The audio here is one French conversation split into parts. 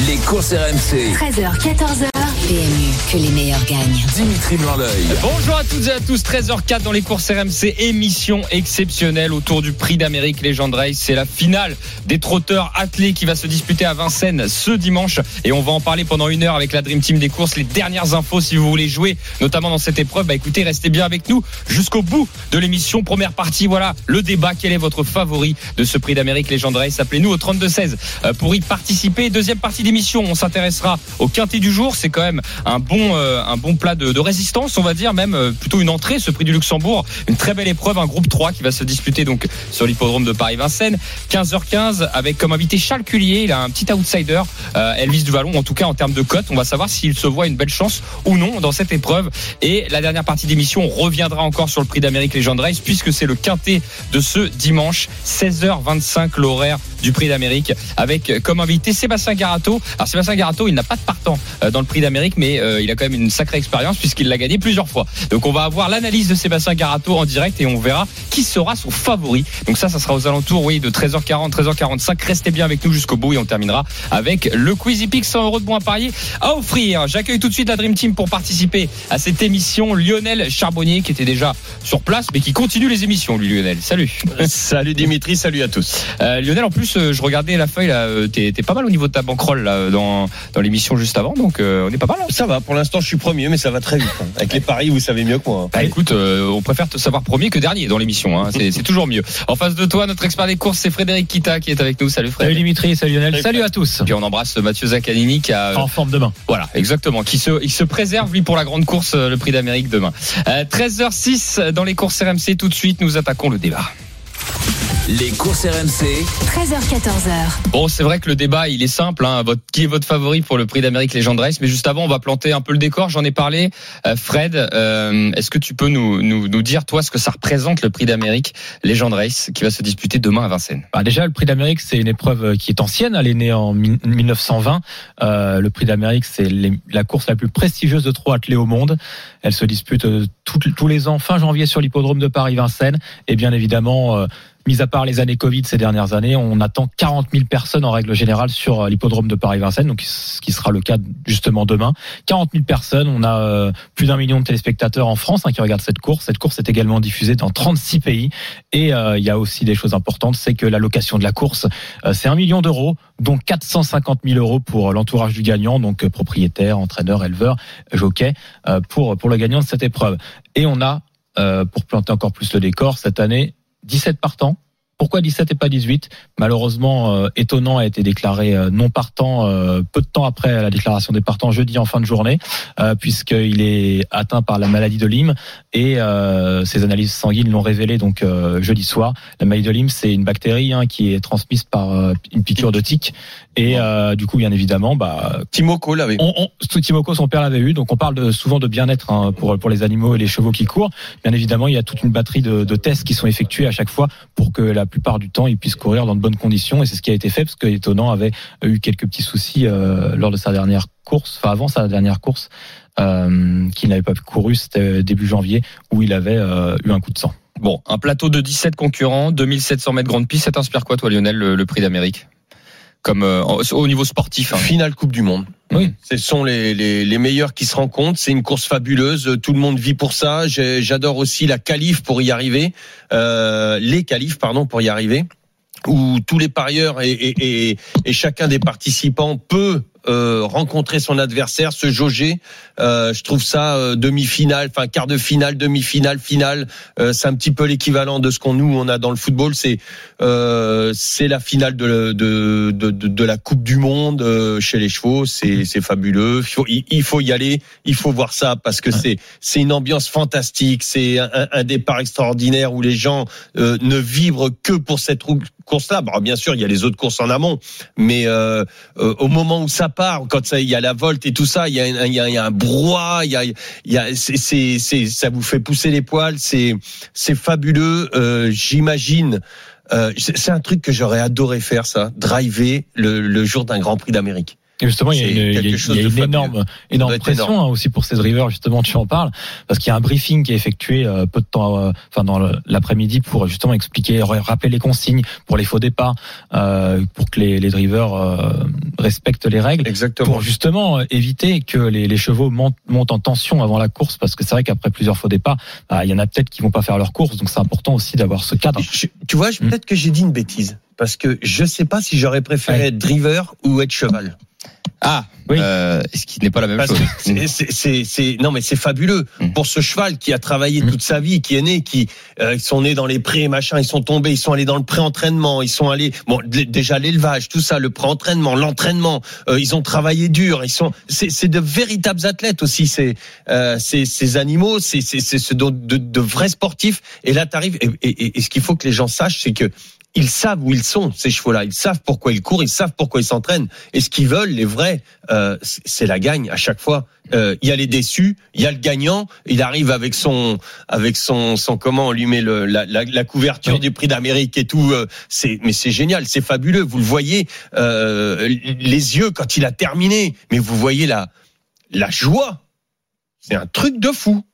Les courses RMC. 13h, 14h. PMU, que les meilleurs gagnent. Dimitri Blanc-L'œil. Bonjour à toutes et à tous, 13h04 dans les courses RMC, émission exceptionnelle autour du prix d'Amérique Legend Race. C'est la finale des trotteurs attelés qui va se disputer à Vincennes ce dimanche et on va en parler pendant une heure avec la Dream Team des courses. Les dernières infos si vous voulez jouer, notamment dans cette épreuve, bah écoutez, restez bien avec nous jusqu'au bout de l'émission. Première partie, voilà le débat. Quel est votre favori de ce prix d'Amérique Legend Race Appelez-nous au 32-16 euh, pour y participer. Deuxième partie d'émission, on s'intéressera au quintet du jour. C'est quand même un bon, euh, un bon plat de, résistance, on va dire, même euh, plutôt une entrée, ce prix du Luxembourg. Une très belle épreuve, un groupe 3 qui va se disputer donc sur l'hippodrome de Paris-Vincennes. 15h15 avec comme invité Charles Cullier. Il a un petit outsider, euh, Elvis Duvalon, en tout cas en termes de cote. On va savoir s'il se voit une belle chance ou non dans cette épreuve. Et la dernière partie d'émission, on reviendra encore sur le prix d'Amérique Legend Race puisque c'est le quintet de ce dimanche, 16h25 l'horaire du prix d'Amérique avec comme invité Sébastien Garato. Alors Sébastien Garato, il n'a pas de partant euh, dans le prix d'Amérique, mais euh, il a quand même une sacrée expérience puisqu'il l'a gagné plusieurs fois. Donc on va avoir l'analyse de Sébastien Garato en direct et on verra qui sera son favori. Donc ça, ça sera aux alentours, oui, de 13h40, 13h45. Restez bien avec nous jusqu'au bout et on terminera avec le Quizy Pick 100 euros de bons à parier à offrir. J'accueille tout de suite la Dream Team pour participer à cette émission. Lionel Charbonnier qui était déjà sur place, mais qui continue les émissions, lui Lionel. Salut. Salut Dimitri, salut à tous. Euh, Lionel, en plus, je regardais la feuille là, t'es t'es pas mal au niveau de ta bankroll là, dans, dans l'émission juste avant, donc euh, on est pas mal. hein. Ça va, pour l'instant je suis premier, mais ça va très vite. hein. Avec les paris, vous savez mieux que moi. hein. Bah écoute, euh, on préfère te savoir premier que dernier dans l'émission, hein. c'est c'est toujours mieux. En face de toi, notre expert des courses, c'est Frédéric Kita qui est avec nous. Salut Salut Frédéric. Dimitri, salut Lionel, Salut, salut à tous. Puis on embrasse Mathieu Zaccanini qui a En forme demain. Voilà, exactement. Qui se, il se préserve lui pour la grande course, euh, le Prix d'Amérique demain. Euh, 13h06 dans les courses RMC. Tout de suite, nous attaquons le débat. Les courses RMC. 13h, 14h. Bon, c'est vrai que le débat, il est simple. Hein. Votre, qui est votre favori pour le Prix d'Amérique Legend Race? Mais juste avant, on va planter un peu le décor. J'en ai parlé. Euh, Fred, euh, est-ce que tu peux nous, nous, nous dire toi ce que ça représente le Prix d'Amérique Legend Race qui va se disputer demain à Vincennes? Bah déjà, le Prix d'Amérique, c'est une épreuve qui est ancienne. Elle est née en mi- 1920. Euh, le Prix d'Amérique, c'est la course la plus prestigieuse de trot attelé au monde. Elle se dispute euh, tout- tous les ans, fin janvier, sur l'hippodrome de Paris-Vincennes. Et bien évidemment, euh, mis à part les années Covid ces dernières années, on attend 40 000 personnes en règle générale sur euh, l'hippodrome de Paris-Vincennes, donc ce qui sera le cas justement demain. 40 000 personnes, on a euh, plus d'un million de téléspectateurs en France hein, qui regardent cette course. Cette course est également diffusée dans 36 pays. Et euh, il y a aussi des choses importantes, c'est que la location de la course, euh, c'est un million d'euros, dont 450 000 euros pour l'entourage du gagnant, donc euh, propriétaire, entraîneur, éleveur, jockey, euh, pour pour le gagnant de cette épreuve. Et on a, euh, pour planter encore plus le décor, cette année 17 partants. Pourquoi 17 et pas 18 Malheureusement, euh, étonnant a été déclaré euh, non partant euh, peu de temps après la déclaration des partants jeudi en fin de journée, euh, puisqu'il est atteint par la maladie de Lyme et ses analyses sanguines l'ont révélé donc jeudi soir. La maladie de Lyme, c'est une bactérie hein, qui est transmise par une piqûre de tique et du coup, bien évidemment, bah, Timoko l'avait. on, on, Timoko, son père l'avait eu, donc on parle de, souvent de bien-être hein, pour, pour les animaux et les chevaux qui courent. Bien évidemment, il y a toute une batterie de, de tests qui sont effectués à chaque fois pour que la plupart du temps, ils puissent courir dans de bonnes conditions. Et c'est ce qui a été fait, parce que Étonnant avait eu quelques petits soucis euh, lors de sa dernière course, enfin avant sa dernière course, euh, qu'il n'avait pas couru, c'était début janvier, où il avait euh, eu un coup de sang. Bon, un plateau de 17 concurrents, 2700 mètres grande piste. Ça t'inspire quoi, toi, Lionel, le Prix d'Amérique? Comme euh, au au niveau sportif. hein. Finale Coupe du Monde. Oui. Ce sont les, les, les meilleurs qui se rencontrent. C'est une course fabuleuse. Tout le monde vit pour ça. J'adore aussi la qualif pour y arriver. Euh, les qualifs, pardon, pour y arriver. Où tous les parieurs et, et, et, et chacun des participants peut euh, rencontrer son adversaire, se jauger. Euh, je trouve ça euh, demi-finale, enfin quart de finale, demi-finale, finale. Euh, c'est un petit peu l'équivalent de ce qu'on nous on a dans le football. C'est euh, c'est la finale de, de, de, de, la Coupe du Monde euh, chez les chevaux. C'est c'est fabuleux. Il faut, il, il faut y aller. Il faut voir ça parce que c'est c'est une ambiance fantastique. C'est un, un- départ extraordinaire où les gens euh, ne vibrent que pour cette course-là. Bon, bien sûr, il y a les autres courses en amont, mais euh, euh, au moment où ça part, quand il y a la volte et tout ça, il y a, un- y a, y a un brouhaha, il y a, y a, c'est, c'est, ça vous fait pousser les poils, c'est, c'est fabuleux. Euh, j'imagine. Euh, c'est c'est un truc que j'aurais adoré faire, ça, driver le, le jour d'un Grand Prix d'Amérique. Et justement, il y a une, y a- y a une énorme, énorme pression énorme. hein, aussi pour ces drivers. Justement, tu en parles parce qu'il y a un briefing qui est effectué euh, peu de temps, euh, enfin dans l'après-midi pour justement expliquer, ra- rappeler les consignes pour les faux départs, euh, pour que les, les drivers euh, respectent les règles. Exactement. Pour justement euh, éviter que les, les chevaux montent, montent en tension avant la course, parce que c'est vrai qu'après plusieurs faux départs, bah, il y en a peut-être qui vont pas faire leur course, donc c'est important aussi d'avoir ce cadre. Je- tu vois, je- Hmm. peut-être que j'ai dit une bêtise. Parce que je sais pas si j'aurais préféré Ouais. être driver ou être cheval. Ah, Oui. euh, ce qui n'est pas la même Parce chose. c'est- non mais c'est fabuleux Mm. pour ce cheval qui a travaillé Mm. toute sa vie, qui est né, qui euh, ils sont nés dans les prés, machin, ils sont tombés, ils sont allés dans le pré-entraînement, ils sont allés, bon déjà l'élevage, tout ça, le pré-entraînement, l'entraînement, euh, ils ont travaillé dur, ils sont, c'est, de véritables athlètes aussi, c'est, euh, ces, ces animaux, c'est, c'est, c'est ce de, de, de vrais sportifs. Et là t'arrives, et, et, et- et ce qu'il faut que les gens sachent, c'est que ils savent où ils sont, ces chevaux-là. Ils savent pourquoi ils courent, ils savent pourquoi ils s'entraînent. Et ce qu'ils veulent, les vrais, euh, c'est la gagne à chaque fois. Euh, Il y a les déçus, il y a le gagnant. Il arrive avec son, avec son, son comment on lui met le, la, la, la couverture Oui. du Prix d'Amérique et tout. euh, C'est, mais c'est génial, c'est fabuleux. Vous le voyez, euh, les yeux quand il a terminé. Mais vous voyez la, la joie. C'est un truc de fou.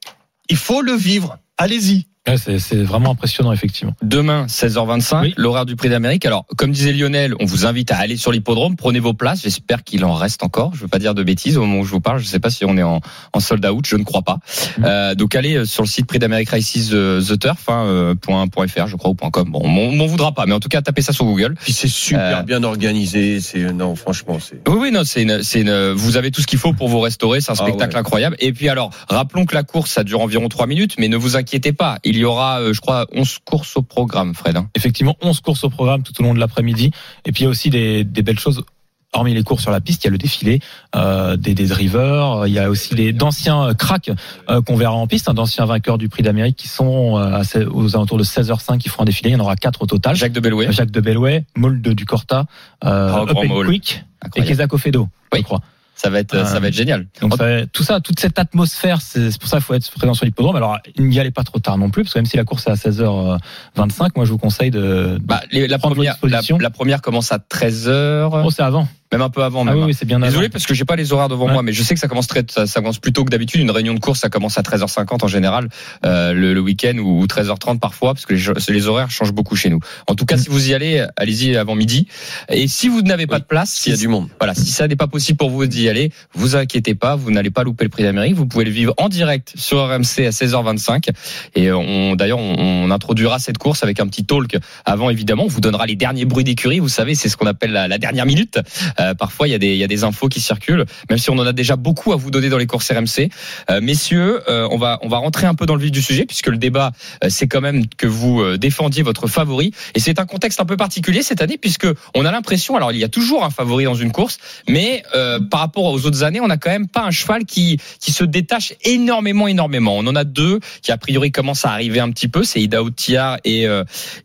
Il faut le vivre. Allez-y. Ouais, c'est vraiment impressionnant, effectivement. Demain, 16h25, Oui. l'horaire du prix d'Amérique. Alors, comme disait Lionel, on vous invite à aller sur l'hippodrome, prenez vos places. J'espère qu'il en reste encore. Je veux pas dire de bêtises au moment où je vous parle. Je sais pas si on est en, en sold out. Je ne crois pas. Mhm. Euh, donc, allez euh, sur le site prix d'Amérique Races euh, The Turf, hein, point, point .fr, je crois, ou point .com. Bon, on m'en voudra pas, mais en tout cas, tapez ça sur Google. Puis c'est super Euh, bien organisé. C'est non, franchement, c'est. Oui, oui, non, c'est une, c'est une, vous avez tout ce qu'il faut pour vous restaurer. C'est un Ah spectacle ouais. incroyable. Et puis alors, rappelons que la course, ça dure environ trois minutes, mais ne vous inquiétez pas. Il y aura, euh, je crois, 11 courses au programme, Fred. hein. Effectivement, 11 courses au programme tout au long de l'après-midi. Et puis il y a aussi des, des belles choses. Hormis les courses sur la piste, il y a le défilé euh, des, des drivers. Il y a aussi les d'anciens cracks euh, qu'on verra en piste, hein, d'anciens vainqueurs du Prix d'Amérique qui sont euh, à aux alentours de 16h05 qui feront un défilé. Il y en aura quatre au total. Jacques de Bellouet. Jacques de Bellway, Mold du Corta, euh, Oh, Up and. Quick et. Kezako Fedo, Oui. je crois. Ça va être, ça va être génial. Donc ça- tout ça, toute cette atmosphère, c'est pour ça qu'il faut être présent sur l'hippodrome. Alors n'y allez pas trop tard non plus, parce que même si la course est à 16h25, moi je vous conseille de. Bah, les- la, première, la première commence à 13h, Oh, c'est avant. Même un peu avant. Ah Même. oui, oui, c'est bien avant. Désolé parce que j'ai pas les horaires devant Ouais. moi, mais je sais que ça commence très, ça, ça commence plus tôt que d'habitude. Une réunion de course, ça commence à 13h50 en général, euh, le, le week-end ou 13h30 parfois, parce que les, les horaires changent beaucoup chez nous. En tout cas, Mm. si vous y allez, allez-y avant midi. Et si vous n'avez pas Oui, de place, S'il y a du monde. voilà, si ça n'est pas possible pour vous d'y aller, vous inquiétez pas, vous n'allez pas louper le prix d'Amérique. Vous pouvez le vivre en direct sur RMC à 16h25. Et on, d'ailleurs, on, on introduira cette course avec un petit talk avant, évidemment. On vous donnera les derniers bruits d'écurie. Vous savez, c'est ce qu'on appelle la, la dernière minute. Euh, parfois, il y a des, il y a des infos qui circulent, même si on en a déjà beaucoup à vous donner dans les courses RMC. Euh, messieurs, euh, on va, on va rentrer un peu dans le vif du sujet puisque le débat, c'est quand même que vous défendiez votre favori. Et c'est un contexte un peu particulier cette année puisque on a l'impression, alors il y a toujours un favori dans une course, mais par rapport aux autres années, on n'a quand même pas un cheval qui qui se détache énormément, énormément. On en a deux qui a priori commencent à arriver un petit peu, c'est Ida Otia et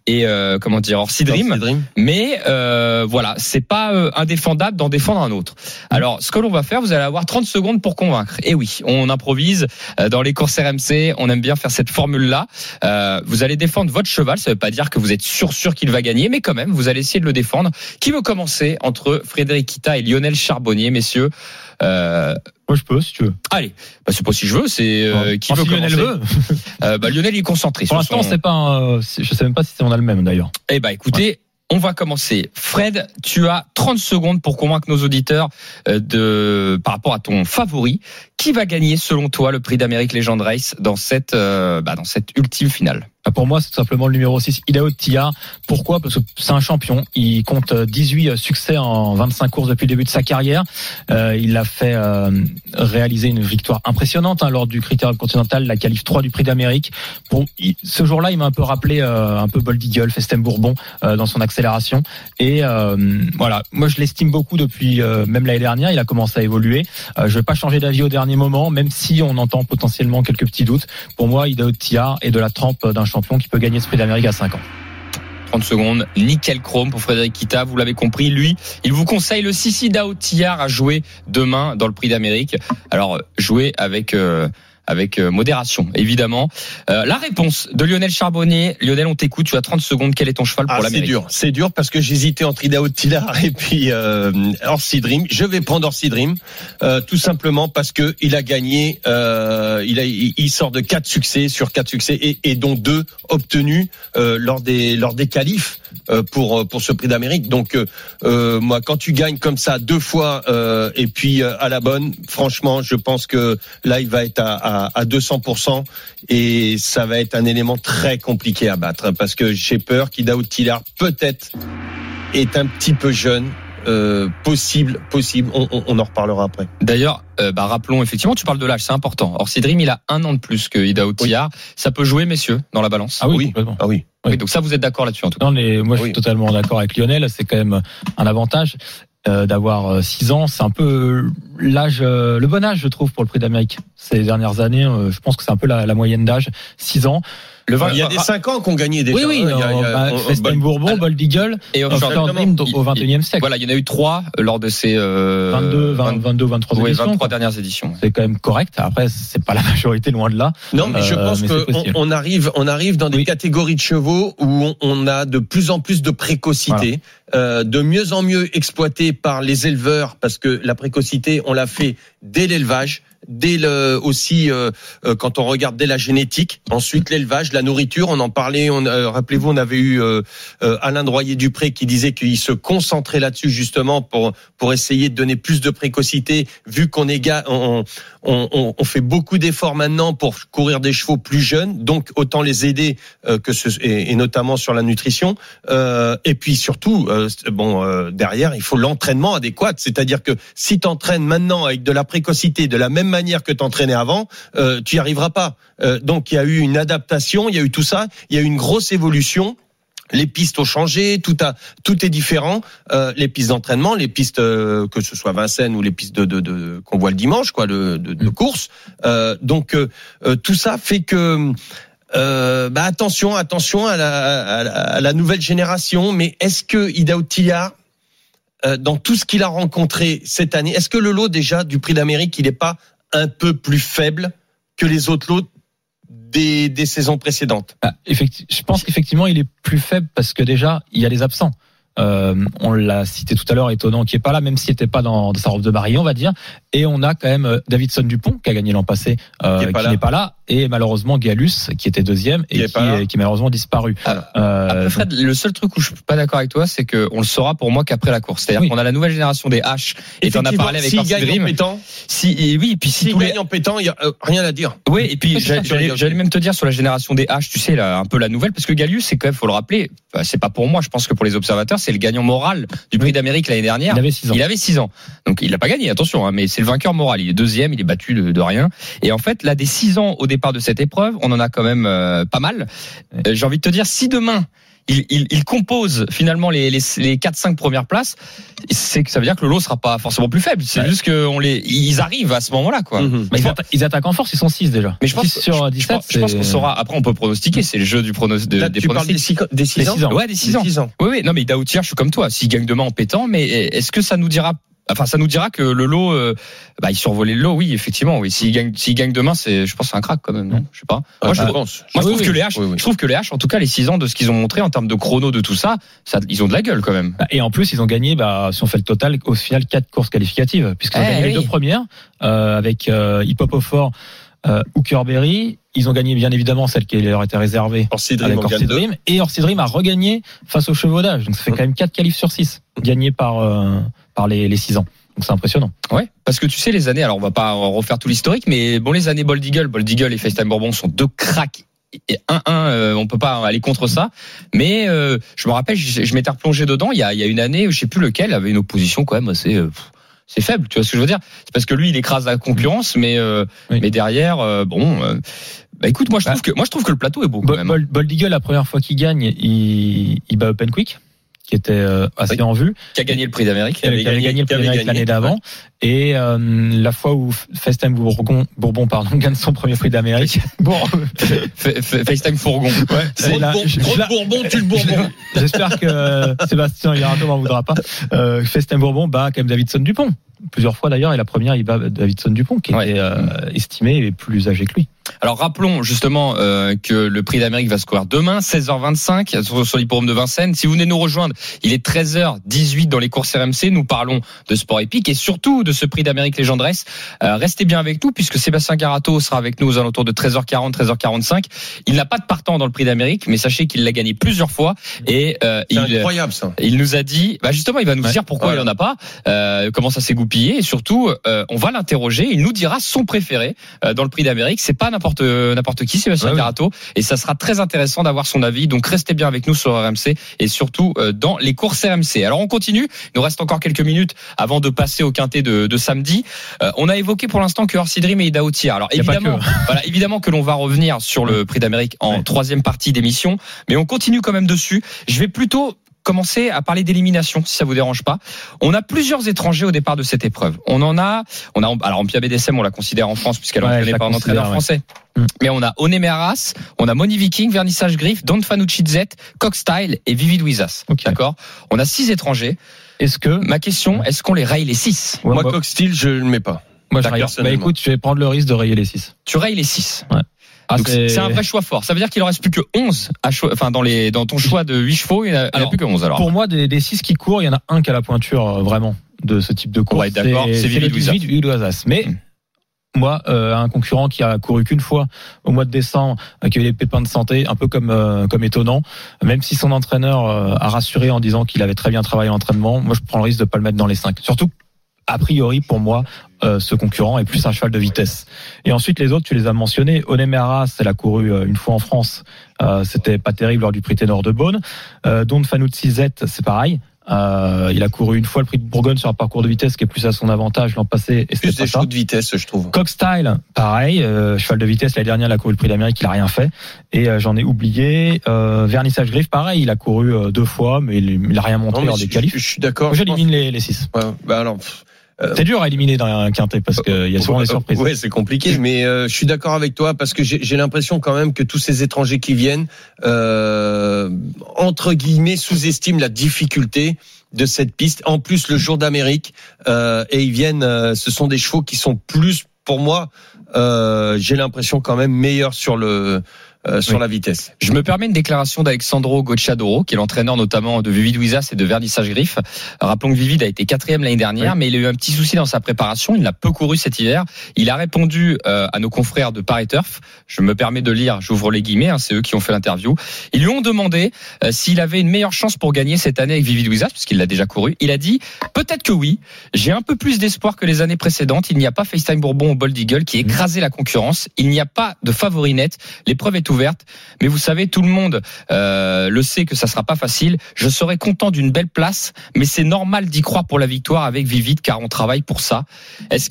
et comment dire Orsi Dream. C'est Dream. Mais voilà, c'est pas euh, d'en défendre un autre. Alors, ce que l'on va faire, vous allez avoir 30 secondes pour convaincre. Et oui, on improvise euh, dans les courses RMC. On aime bien faire cette formule-là. Euh, vous allez défendre votre cheval. Ça veut pas dire que vous êtes sûr sûr qu'il va gagner, mais quand même, vous allez essayer de le défendre. Qui veut commencer entre Frédéric Kita et Lionel Charbonnier, messieurs euh, Moi, je peux, si tu veux. Allez, bah, c'est pas si je veux, c'est euh, qui veut si Lionel veut. Euh, bah, Lionel il est concentré. Pour l'instant, son- c'est pas. un- c'est- je sais même pas si on a le même d'ailleurs. Eh ben, écoutez, on va commencer. Fred, tu as 30 secondes pour convaincre nos auditeurs euh, de par rapport à ton favori. Qui va gagner selon toi le prix d'Amérique Legend Race dans cette euh, bah, dans cette ultime finale? Pour moi, c'est tout simplement le numéro 6, Idao Tia. Pourquoi? Parce que c'est un champion. Il compte 18 succès en 25 courses depuis le début de sa carrière. Euh, il a fait euh, réaliser une victoire impressionnante hein, lors du Critérium Continental, la qualif 3 du Prix d'Amérique. Bon, ce jour-là, il m'a un peu rappelé euh, un peu Bold Eagle, Festem Bourbon euh, dans son accélération. Et euh, voilà, moi je l'estime beaucoup depuis euh, même l'année dernière. Il a commencé à évoluer. Euh, je vais pas changer d'avis au dernier moment, même si on entend potentiellement quelques petits doutes. Pour moi, Idao Tia est de la trempe d'un champion qui peut gagner ce Prix d'Amérique à 5 ans. 30 secondes, nickel chrome pour Frédéric Kita, vous l'avez compris, lui, il vous conseille le Sissi Dao Tillard à jouer demain dans le prix d'Amérique. Alors, jouer avec euh, avec euh, modération, évidemment. Euh, la réponse de Lionel Charbonnier. Lionel, on t'écoute. Tu as 30 secondes. Quel est ton cheval pour Ah, c'est l'Amérique dur, c'est dur parce que j'hésitais entre Idaho Tillard et puis euh, Orsi Dream. Je vais prendre Orsi Dream, euh, tout simplement parce que il a gagné, euh, il, a, il sort de quatre succès sur quatre succès et, et dont deux obtenus euh, lors des lors des qualifs pour pour ce prix d'Amérique. Donc euh, euh, moi, quand tu gagnes comme ça deux fois euh, et puis euh, à la bonne, franchement, je pense que là il va être à, à, à 200% et ça va être un élément très compliqué à battre parce que j'ai peur qu'Idaho Tillard peut-être est un petit peu jeune. Euh, possible, possible. On, on, on en reparlera après. D'ailleurs, euh, bah, rappelons effectivement, tu parles de l'âge, c'est important. Or, Dream, il a un an de plus que Idaho Tillard. Ça peut jouer, messieurs, dans la balance. Ah oui, Oui. complètement. Ah oui. Oui, donc ça, vous êtes d'accord là-dessus en tout cas. Non, mais moi je suis Oui. totalement d'accord avec Lionel. C'est quand même un avantage euh, d'avoir 6 ans. C'est un peu l'âge, euh, le bon âge, je trouve, pour le Prix d'Amérique. Ces dernières années, euh, je pense que c'est un peu la, la moyenne d'âge. 6 ans. Le Il y a des 5 ans qu'on gagnait déjà. oui, oui. hein. Il y a- il y a- bah, on- Festin on- Bourbon, alors- Bold Eagle, Et Offshore Dream au 21e siècle. Voilà, il y en a eu trois lors de ces euh, 22, 20, 22, 23 oui, éditions. 23 dernières éditions. C'est quand même correct. Après, c'est pas la majorité, loin de là. Non, mais je Euh, pense que c'est possible. on, arrive, on arrive dans des Oui. catégories de chevaux où on, on a de plus en plus de précocité, euh, de mieux en mieux exploité par les éleveurs, parce que la précocité, on l'a fait dès l'élevage, dès le aussi euh, euh, quand on regarde dès la génétique. Ensuite, l'élevage, la nourriture, on en parlait. On, euh, rappelez-vous, on avait eu euh, euh, Alain Droyer Dupré qui disait qu'il se concentrait là-dessus justement pour pour essayer de donner plus de précocité, vu qu'on est on, on, on, fait beaucoup d'efforts maintenant pour courir des chevaux plus jeunes, donc autant les aider que ce, et, et notamment sur la nutrition. Et puis surtout, bon derrière, il faut l'entraînement adéquat, c'est-à-dire que si tu entraînes maintenant avec de la précocité, de la même manière que t'entraînais avant, euh, tu y arriveras pas. Euh, donc il y a eu une adaptation, il y a eu tout ça, il y a eu une grosse évolution. Les pistes ont changé, tout a, tout est différent. Euh, les pistes d'entraînement, les pistes euh, que ce soit Vincennes ou les pistes de, de, de qu'on voit le dimanche, quoi, le, de, de course. Euh, donc tout ça fait que bah attention, attention à la, à la, à la nouvelle génération. Mais est-ce que Idaho Tillard, euh, dans tout ce qu'il a rencontré cette année, est-ce que le lot déjà du Prix d'Amérique, il n'est pas un peu plus faible que les autres lots des, saisons précédentes Ah, je pense qu'effectivement, il est plus faible parce que déjà, il y a des absents. Euh, on l'a cité tout à l'heure, étonnant qui est pas là, même s'il n'était pas dans, dans sa robe de mariée, on va dire. Et on a quand même euh, Davidson Dupont qui a gagné l'an passé, euh, Qui pas n'est pas là, et malheureusement Gallus qui était deuxième Qui et est qui, est, qui est malheureusement disparu. Alors, Euh, Après, Fred, le seul truc où je suis pas d'accord avec toi, c'est que on le saura pour moi qu'après la course. C'est-à-dire Oui. qu'on a la nouvelle génération des H. Et t'en as parlé avec Orsi gagne en pétant, Si, et oui, et puis si tous les gagne en pétant, il y a euh, rien à dire. Oui, et puis j'allais- même te dire sur la génération des H, tu sais, là, un peu la nouvelle, parce que Gallius, c'est quand même, faut le rappeler, c'est pas pour moi, je pense que pour les observateurs, c'est le gagnant moral du Prix d'Amérique l'année dernière. il avait 6 ans. Il avait 6 ans. Donc il n'a pas gagné, attention, hein, mais c'est le vainqueur moral. Il est deuxième, il est battu de, de rien. Et en fait, là, des 6 ans au départ de cette épreuve, on en a quand même euh, pas mal. Euh, J'ai envie de te dire, si demain, il, il, il compose finalement les, les, les 4-5 premières places, c'est que ça veut dire que le lot sera pas forcément plus faible. C'est Ouais. juste qu'ils les, ils arrivent à ce moment-là, quoi. Mhm. Mais ils, atta- ils attaquent en force, ils sont 6 déjà. Mais je pense, 6 sur je- 17, je, pense- je pense c'est- qu'on saura. Après, on peut pronostiquer. C'est le jeu du pronos, de, Là, des tu parles des ans. Ouais, des 6 ans. Des six ans. Oui, oui. Non, mais Daoutier, je suis comme toi. S'il gagne demain en pétant, mais est-ce que ça nous dira Enfin, ça nous dira que le lot, euh, bah, il survolait le lot, oui, effectivement. Oui, s'il gagne, s'il gagne demain, c'est, je pense, c'est un crack quand même, non Je sais pas. Moi, je, je moi, pense. je oui, trouve que les H, je trouve que les H, en tout cas, les 6 ans de ce qu'ils ont montré en termes de chrono de tout ça, ça, ils ont de la gueule quand même. Et en plus, ils ont gagné, bah, si on fait le total, au final, quatre courses qualificatives, puisqu'ils ont Eh gagné oui. les deux premières, euh, avec euh, Hip Hop au fort, euh, Hookerberry. Ils ont gagné, bien évidemment, celle qui leur était réservée Orsi avec Orsi. Dream. Et Orsi Dream a regagné face au chevaudage. Donc ça fait Mmh. quand même quatre qualifs sur 6 gagnés par, euh, par les, les 6 ans. Donc c'est impressionnant. Ouais, parce que tu sais les années, alors on va pas refaire tout l'historique, mais bon les années Bold Eagle, Bold Eagle et FaceTime Bourbon sont deux cracks. Et 1-1, euh, on peut pas aller contre ça. Mais euh, je me rappelle, je, je m'étais replongé dedans. Il y a, il y a une année, je sais plus lequel, avait une opposition quand même assez, euh, pff, c'est faible. Tu vois ce que je veux dire C'est parce que lui, il écrase la concurrence, mais euh, Oui. mais derrière, euh, bon. euh, bah écoute, moi je trouve que moi je trouve que le plateau est beau quand même. Bold, Bold Eagle, la première fois qu'il gagne, il, il bat Open Quick, qui était euh, assez Oui. en vue. Qui a gagné le prix d'Amérique qui avait, avait gagné, gagné- le Prix d'Amérique l'année d'avant. Et euh, la fois où Festin Bourbon, Bourbon pardon, gagne son premier prix d'Amérique. Bon, Fa- fa- FaceTime Fourgon. c'est la- de la- Bourbon, tu le Bourbon. J'espère que euh, Sébastien Yarato m'en voudra pas. Euh, Festin Bourbon bat quand même Davidson Dupont. plusieurs fois d'ailleurs, et la première, il bat Davidson Dupont, qui Ouais. était euh, estimé et plus âgé que lui. Alors rappelons justement euh, que le prix d'Amérique va se courir demain 16h25 sur, sur l'hippodrome de Vincennes. Si vous venez nous rejoindre, il est 13h18 dans les courses RMC. Nous parlons de sport épique et surtout de ce prix d'Amérique Legend Race. Euh, restez bien avec nous puisque Sébastien Garato sera avec nous aux alentours de 13h40, 13h45. Il n'a pas de partant dans le prix d'Amérique, mais sachez qu'il l'a gagné plusieurs fois et euh, il incroyable ça. il nous a dit, bah justement, il va nous Ouais. dire pourquoi il en a pas, euh, comment ça s'est goupillé, et surtout, euh, on va l'interroger. Il nous dira son préféré euh, dans le Prix d'Amérique. C'est pas n'importe n'importe qui, Sébastien Ouais. Garato, et ça sera très intéressant d'avoir son avis. Donc restez bien avec nous sur RMC et surtout euh, dans les courses RMC. Alors on continue. Il nous reste encore quelques minutes avant de passer au quintet de, de samedi. Euh, on a évoqué pour l'instant que Orsi Dream et Ida. Alors évidemment, que. voilà, évidemment que l'on va revenir sur le Prix d'Amérique en Ouais. troisième partie d'émission, mais on continue quand même dessus. Je vais plutôt commencer à parler d'élimination, si ça vous dérange pas. On a plusieurs étrangers au départ de cette épreuve. On en a, on a, alors Olympia BDSM, on la considère en France puisqu'elle est Ouais, entraînée par un entraîneur ouais. français. Mm. Mais on a Onemé Arras, on a Moni Viking, Vernissage Griff, Don Fanucci Z, Cockstyle et Vivid Wizas. Ok. D'accord? On a six étrangers. Est-ce que Ma question, est-ce qu'on les raye les six? Ouais, Moi, bah, Coxsteel, je le mets pas. moi, je raye- Bah écoute, je vais prendre le risque de rayer les 6. Tu rayes les six. Ah, c'est un vrai choix fort. Ça veut dire qu'il en reste plus que 11 à cho- enfin, dans les, dans ton choix de 8 chevaux, il n'y en a, a plus que 11 alors. Pour moi, des, des 6 qui courent, il y en a un qui a la pointure euh, vraiment de ce type de course. Ouais, d'accord, c'est le Wizard. 18 Vivid Wizard. Mais Mm. moi, euh, un concurrent qui a couru qu'une fois au mois de décembre, euh, qui a eu des pépins de santé, un peu comme euh, comme étonnant, même si son entraîneur euh, a rassuré en disant qu'il avait très bien travaillé l'entraînement, moi je prends le risque de pas le mettre dans les 5. Surtout a priori pour moi euh, ce concurrent est plus un cheval de vitesse. Et ensuite les autres tu les as mentionnés. Onemé Arras, elle a couru euh, une fois en France, euh, c'était pas terrible lors du prix Ténor de Beaune. Euh, Don Fanucci Z, c'est pareil. Euh, il a couru une fois le prix de Bourgogne sur un parcours de vitesse qui est plus à son avantage l'an passé et c'était Plus des chevaux de vitesse, je trouve. Cockstyle, pareil, euh, cheval de vitesse l'année dernière, il a couru le prix d'Amérique, il a rien fait. Et euh, j'en ai oublié. Euh, Vernissage Griff, pareil, il a couru deux fois, mais il, il a rien montré Non, lors des qualifs. je suis d'accord. Je pense- J'élimine les, les six. Ouais, bah alors, pff, C'est dur à éliminer dans un quintet parce qu'il y a souvent des surprises. Ouais, c'est compliqué, mais euh, je suis d'accord avec toi parce que j'ai j'ai l'impression quand même que tous ces étrangers qui viennent, euh, entre guillemets, sous-estiment la difficulté de cette piste. En plus, le jour d'Amérique, euh, et ils viennent, euh, ce sont des chevaux qui sont plus, pour moi, euh, j'ai l'impression quand même meilleurs sur le euh, sur Oui. la vitesse. Je me permets une déclaration d'Alexandro Gocciadoro, qui est l'entraîneur notamment de Vivid Wizas et de Vernissage Griff. Rappelons que Vivid a été quatrième l'année dernière, mais il a eu un petit souci dans sa préparation. Il n'a peu couru cet hiver. Il a répondu euh, à nos confrères de Paris Turf. Je me permets de lire, j'ouvre les guillemets, hein, c'est eux qui ont fait l'interview. Ils lui ont demandé euh, s'il avait une meilleure chance pour gagner cette année avec Vivid Wizas, puisqu'il l'a déjà couru. Il a dit peut-être que oui. J'ai un peu plus d'espoir que les années précédentes. Il n'y a pas FaceTime Bourbon au Bold Eagle qui écrasait la concurrence. Il n'y a pas de favori net. L'épreuve est ouverte. Mais vous savez, tout le monde euh, le sait que ça sera pas facile. Je serais content d'une belle place, mais c'est normal d'y croire pour la victoire avec Vivid, car on travaille pour ça. Est-ce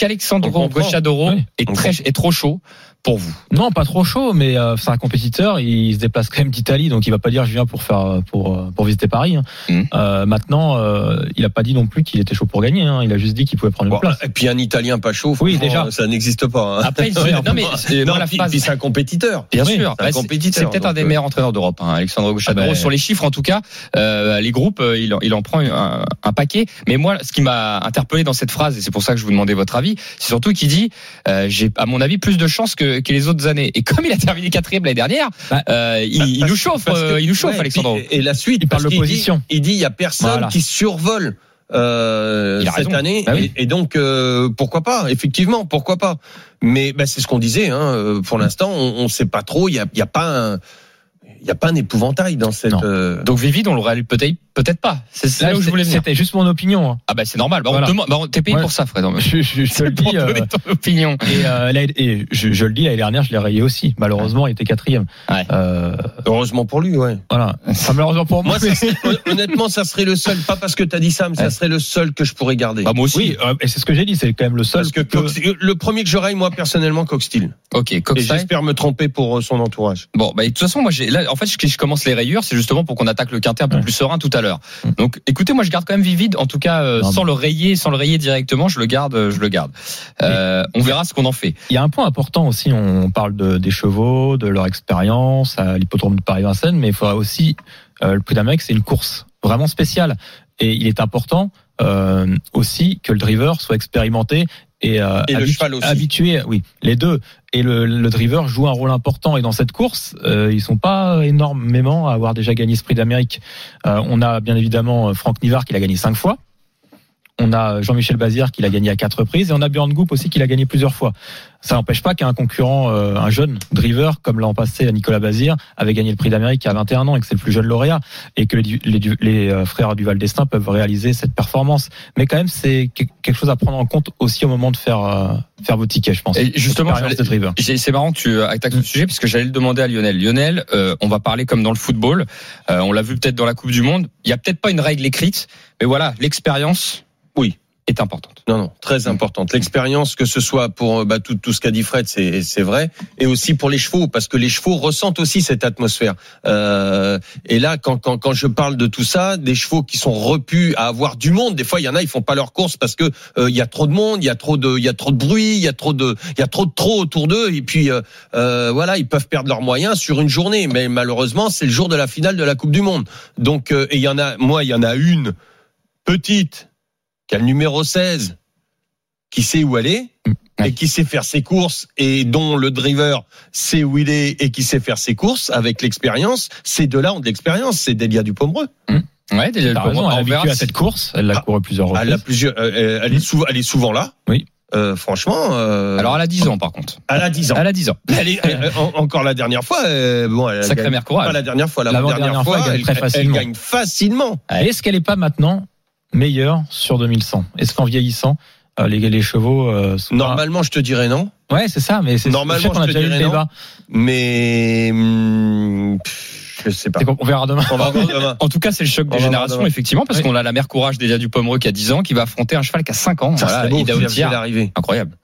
comprend. Gocciadoro Oui, est, on très, est trop chaud? Pour vous Non, pas trop chaud, mais euh, c'est un compétiteur. Il se déplace quand même d'Italie, donc il va pas dire je viens pour faire pour euh, pour visiter Paris. hein. Mhm. Euh, maintenant, euh, il a pas dit non plus qu'il était chaud pour gagner. hein. Il a juste dit qu'il pouvait prendre une Bon, place. et puis un Italien pas chaud, Oui, déjà. ça n'existe pas. hein. Après, il non, mais c'est- phrase- un compétiteur. Bien Oui, sûr, c'est Bah, c'est compétiteur, c'est peut-être un des euh, meilleurs entraîneurs d'Europe, hein, Alexandre Gocciadoro. Ah ben- Sur les chiffres, en tout cas, euh, les groupes, euh, il, en- il en prend un, un paquet. Mais moi, ce qui m'a interpellé dans cette phrase, et c'est pour ça que je vous demandais votre avis, c'est surtout qu'il dit, euh, j'ai à mon avis plus de chance que, que les autres années. Et comme il a terminé quatrième l'année dernière, Bah, euh, il, il Parce- nous chauffe, que- euh, il nous chauffe, ouais, Alexandre. Et, la suite, Il parle dit- Il dit il y a personne Voilà. qui survole euh, Il cette raison. année, Bah oui. et, et donc euh, pourquoi pas? Effectivement, pourquoi pas? Mais bah, c'est ce qu'on disait. Hein, euh, pour l'instant, on ne sait pas trop. Il y a, il y a pas un, il y a pas un épouvantail dans cette. Euh, Donc Vivid, on l'aurait peut-être peut-être pas. C'est Là, là où je voulais venir. C'était juste mon opinion. hein. Ah bah c'est normal. Bah, on Voilà. bah, t'es payé Ouais. pour ça, Fred. Je, je, je te le dis. euh, ton opinion. Et, euh, là, et je, je le dis l'année dernière, je l'ai rayé aussi. Malheureusement, il était quatrième. Ouais. Euh, heureusement pour lui, ouais. voilà. Enfin, malheureusement pour moi. Moi, serait- honnêtement, ça serait le seul. Pas parce que tu as dit ça, mais ça serait le seul que je pourrais garder. Bah, moi aussi. oui, euh, et c'est ce que j'ai dit. C'est quand même le seul. Parce que que- Cox- le premier que je raille, moi personnellement, Coxsteel. Ok, Et Coxstyle. j'espère me tromper pour son entourage. Bon, bah, de toute façon, moi, j'ai, là, en fait, je, je commence les rayures, c'est justement pour qu'on attaque le quintet un peu Ouais. plus serein tout à l'heure. Mm. Donc, écoutez, moi, je garde quand même Vivide, en tout cas, euh, Non, sans mais- le rayer, sans le rayer directement, je le garde, euh, je le garde. Euh, on verra ce qu'on en fait. Il y a un point important aussi. On parle de, des chevaux, de leur expérience à l'hippodrome de Paris-Vincennes, mais il faudra aussi euh, le Prix d'Amérique, c'est une course vraiment spéciale et il est important aussi que le driver soit expérimenté et, euh, Et le habitu- cheval aussi. habitué, oui, les deux. Et le, driver joue un rôle important. Et dans cette course, euh, ils sont pas énormément à avoir déjà gagné ce prix d'Amérique. Euh, on a bien évidemment euh, Franck Nivard qui l'a gagné cinq fois. On a Jean-Michel Bazir qui l'a gagné à quatre reprises et on a Björn Goop aussi qui l'a gagné plusieurs fois. Ça n'empêche pas qu'un concurrent, euh, un jeune driver comme l'an passé Nicolas Bazir avait gagné le prix d'Amérique à 21 ans et que c'est le plus jeune lauréat et que les, les, les, euh, frères Duval d'Estaing peuvent réaliser cette performance. Mais quand même, c'est que- quelque chose à prendre en compte aussi au moment de faire euh, faire vos tickets, je pense. Et justement, C'est marrant que tu attaques ce sujet puisque j'allais le demander à Lionel. Lionel, euh, on va parler comme dans le football. Euh, on l'a vu peut-être dans la Coupe du Monde. Il y a peut-être pas une règle écrite, mais voilà, l'expérience, Oui. est importante. Non, non, très importante. L'expérience, que ce soit pour euh, bah, tout, tout ce qu'a dit Fred, c'est vrai, et aussi pour les chevaux, parce que les chevaux ressentent aussi cette atmosphère. Euh, et là, quand, quand, quand je parle de tout ça, des chevaux qui sont repus à avoir du monde, des fois, il y en a, ils font pas leur course parce que euh, il y a trop de monde, il y a trop de, il y a trop de bruit, il y a trop de, il y a trop de trop autour d'eux, et puis euh, euh, voilà, ils peuvent perdre leurs moyens sur une journée. Mais malheureusement, c'est le jour de la finale de la Coupe du Monde. Donc, et il y en a, moi, il y en a une petite qui a le numéro 16 qui sait où elle est Ouais. et qui sait faire ses courses et dont le driver sait où il est et qui sait faire ses courses avec l'expérience, ces deux-là ont de l'expérience, c'est Delia Dupomereux. Ouais, déjà, T'as pour raison, moi, elle est on verra habituée à cette course. Elle l'a Ah, couru plusieurs Elle a reprises. plusieurs euh, euh, elle est souvent elle est souvent là. Oui. Euh, franchement euh, Alors, elle a 10 ans, par contre. elle a 10 ans. Elle a 10 ans. Elle est, euh, en- encore la dernière fois euh, bon elle a Sacré mère pas courage. la dernière fois, la dernière fois, fois, elle gagne très facilement. gagne facilement. Est-ce qu'elle est pas maintenant meilleure sur 2100 Est-ce qu'en vieillissant, euh, les, les chevaux euh, sont pas- Normalement, je te dirais non, Ouais, c'est ça, mais c'est Normalement, je sais qu'on a je te déjà eu le dirais non. débat. mais hum, je sais pas. On verra demain. On va voir demain. En tout cas, c'est le choc On des générations, effectivement, parce Oui. qu'on a la mère courage déjà du Pomereux qui a 10 ans, qui va affronter un cheval qui a 5 ans. Ça Voilà, beau. Incroyable.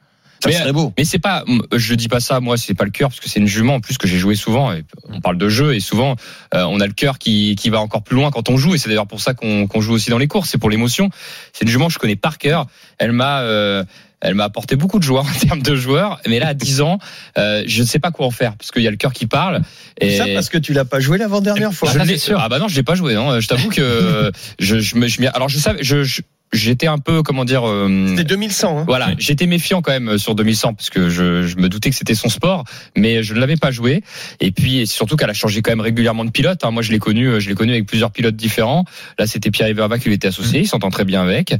Ça Mais, serait beau. Mais c'est pas, je dis pas ça, moi, c'est pas le cœur, parce que c'est une jument en plus que j'ai joué souvent. Et on parle de jeu et souvent, euh, on a le cœur qui, qui va encore plus loin quand on joue. Et c'est d'ailleurs pour ça qu'on qu'on joue aussi dans les courses. C'est pour l'émotion. C'est une jument que je connais par cœur. Elle m'a, euh, elle m'a apporté beaucoup de joie en termes de joueurs. Mais là, à 10 ans, euh, je ne sais pas quoi en faire, parce qu'il y a le cœur qui parle. Et Ça parce que tu l'as pas joué l'avant-dernière fois. je ça, l'ai- sûr. Ah bah non, je l'ai pas joué. Non. Je t'avoue que je, je me, je alors je savais, je, je- j'étais un peu, comment dire. euh, C'était 2100. Hein. voilà, Oui. j'étais méfiant quand même euh, sur 2100 parce que je, je me doutais que c'était son sport, mais je ne l'avais pas joué. Et puis surtout qu'elle a changé quand même régulièrement de pilote. hein. Moi, je l'ai connu, euh, je l'ai connu avec plusieurs pilotes différents. Là, c'était Pierre Verva qui lui était associé. Il s'entend très bien avec.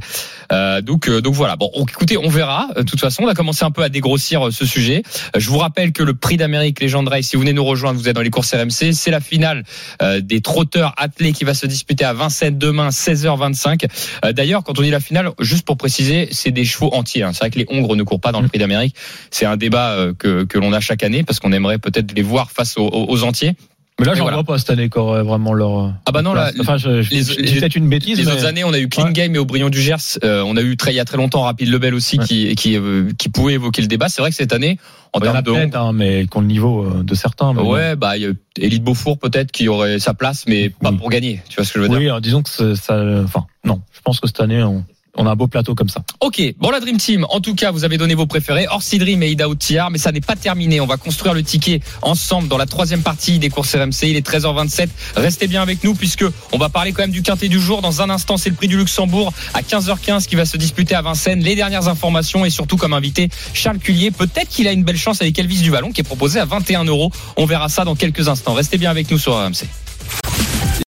Euh, donc, euh, donc voilà. Bon, on- écoutez, on verra. Euh, De toute façon, on a commencé un peu à dégrossir ce sujet. Je vous rappelle que le Prix d'Amérique Legend Race, si vous venez nous rejoindre, vous êtes dans les courses RMC. C'est la finale euh, des trotteurs attelés qui va se disputer à Vincennes demain, 16h25. Euh, D'ailleurs, quand on dit la finale, juste pour préciser, c'est des chevaux entiers. hein. C'est vrai que les Hongres ne courent pas dans le Prix d'Amérique. C'est un débat euh, que, que l'on a chaque année parce qu'on aimerait peut-être les voir face aux- aux entiers. Mais là, j'en voilà. vois pas cette année encore euh, vraiment leur. Ah bah non, là, Enfin, je, je, les- peut-être une bêtise. les mais- autres années, on a eu Clean Ouais. Game et Aubryon du Gers. Euh, on a eu très, il y a très longtemps Rapide Lebel aussi Ouais. qui, qui, euh, qui pouvait évoquer le débat. C'est vrai que cette année, en termes de hein, mais qui ont le niveau euh, de certains. mais. Ouais, bah, il y a Élite Beaufour peut-être qui aurait sa place, mais pas Oui. pour gagner. Tu vois ce que je veux dire Oui, alors, disons que ça. Enfin, non. Je pense que cette année, on, on a un beau plateau comme ça. Ok, bon la Dream Team, en tout cas vous avez donné vos préférés, Orsi Dream et Ida Outiar, mais ça n'est pas terminé, on va construire le ticket ensemble dans la troisième partie des courses RMC, il est 13h27, restez bien avec nous puisque on va parler quand même du quintet du jour, dans un instant c'est le prix du Luxembourg à 15h15 qui va se disputer à Vincennes, les dernières informations et surtout comme invité Charles Cullier, peut-être qu'il a une belle chance avec Elvis Duvalon qui est proposé à 21 euros, on verra ça dans quelques instants, restez bien avec nous sur RMC.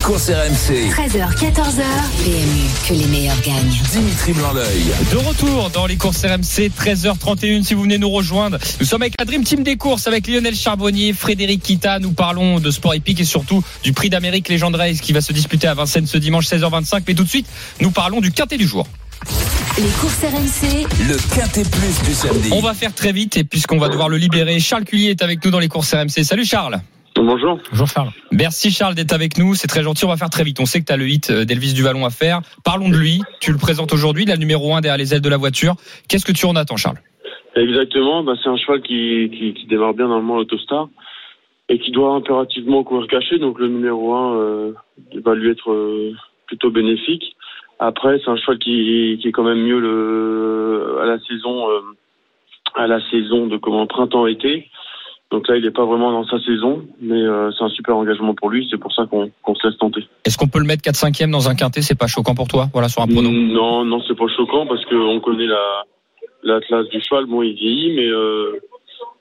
Course RMC. 13h, 14h. PMU, que les meilleurs gagnent. Dimitri Blanc-L'œil. De retour dans les courses RMC, 13h31 si vous venez nous rejoindre. Nous sommes avec la Dream Team des courses, avec Lionel Charbonnier, Frédéric Kita. Nous parlons de sport épique et surtout du prix d'Amérique Legend Race qui va se disputer à Vincennes ce dimanche 16h25. Mais tout de suite, nous parlons du quintet du jour. Les courses RMC, Le Quintet Plus du samedi. On va faire très vite et puisqu'on va devoir le libérer, Charles Cullier est avec nous dans les courses RMC. Salut Charles. Bonjour. Bonjour Charles. Merci Charles d'être avec nous, c'est très gentil, on va faire très vite. On sait que tu as le hit euh, d'Elvis Duvalon à faire. Parlons de lui, tu le présentes aujourd'hui, la numéro 1 derrière les ailes de la voiture. Qu'est-ce que tu en attends Charles? Exactement, bah, c'est un cheval qui, qui, qui démarre bien normalement l'autostar et qui doit impérativement courir caché, donc le numéro 1 euh, va lui être euh, plutôt bénéfique. Après, c'est un cheval qui, qui est quand même mieux le, à la saison euh, à la saison de comment printemps-été. Donc là, il n'est pas vraiment dans sa saison, mais euh, c'est un super engagement pour lui. C'est pour ça qu'on se laisse tenter. Est-ce qu'on peut le mettre 4-5e dans un quintet? C'est pas choquant pour toi? Voilà, sur un pronom. Mm, Non, non, c'est pas choquant parce qu'on connaît la l'atlas du cheval. Bon, il vieillit, mais euh,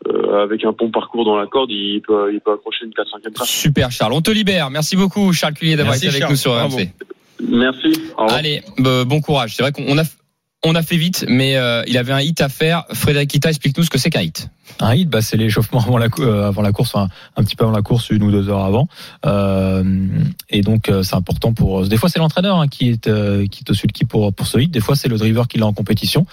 euh, avec un bon parcours dans la corde, il peut, il peut accrocher une 4-5e place. Super Charles, on te libère. Merci beaucoup Charles Cullier d'avoir été avec Charles. nous sur. RMC. Merci. Allez, euh, bon courage. C'est vrai qu'on a on a fait vite, mais euh, il avait un hit à faire. Frédéric Kita, explique-nous ce que c'est qu'un hit. Un hit, bah, c'est l'échauffement avant la, euh, avant la course, enfin, un petit peu avant la course, une ou deux heures avant. Euh, et donc, euh, c'est important pour. Des fois, c'est l'entraîneur hein, qui est euh, qui est au-dessus de qui pour pour ce hit. Des fois, c'est le driver qui l'a en compétition.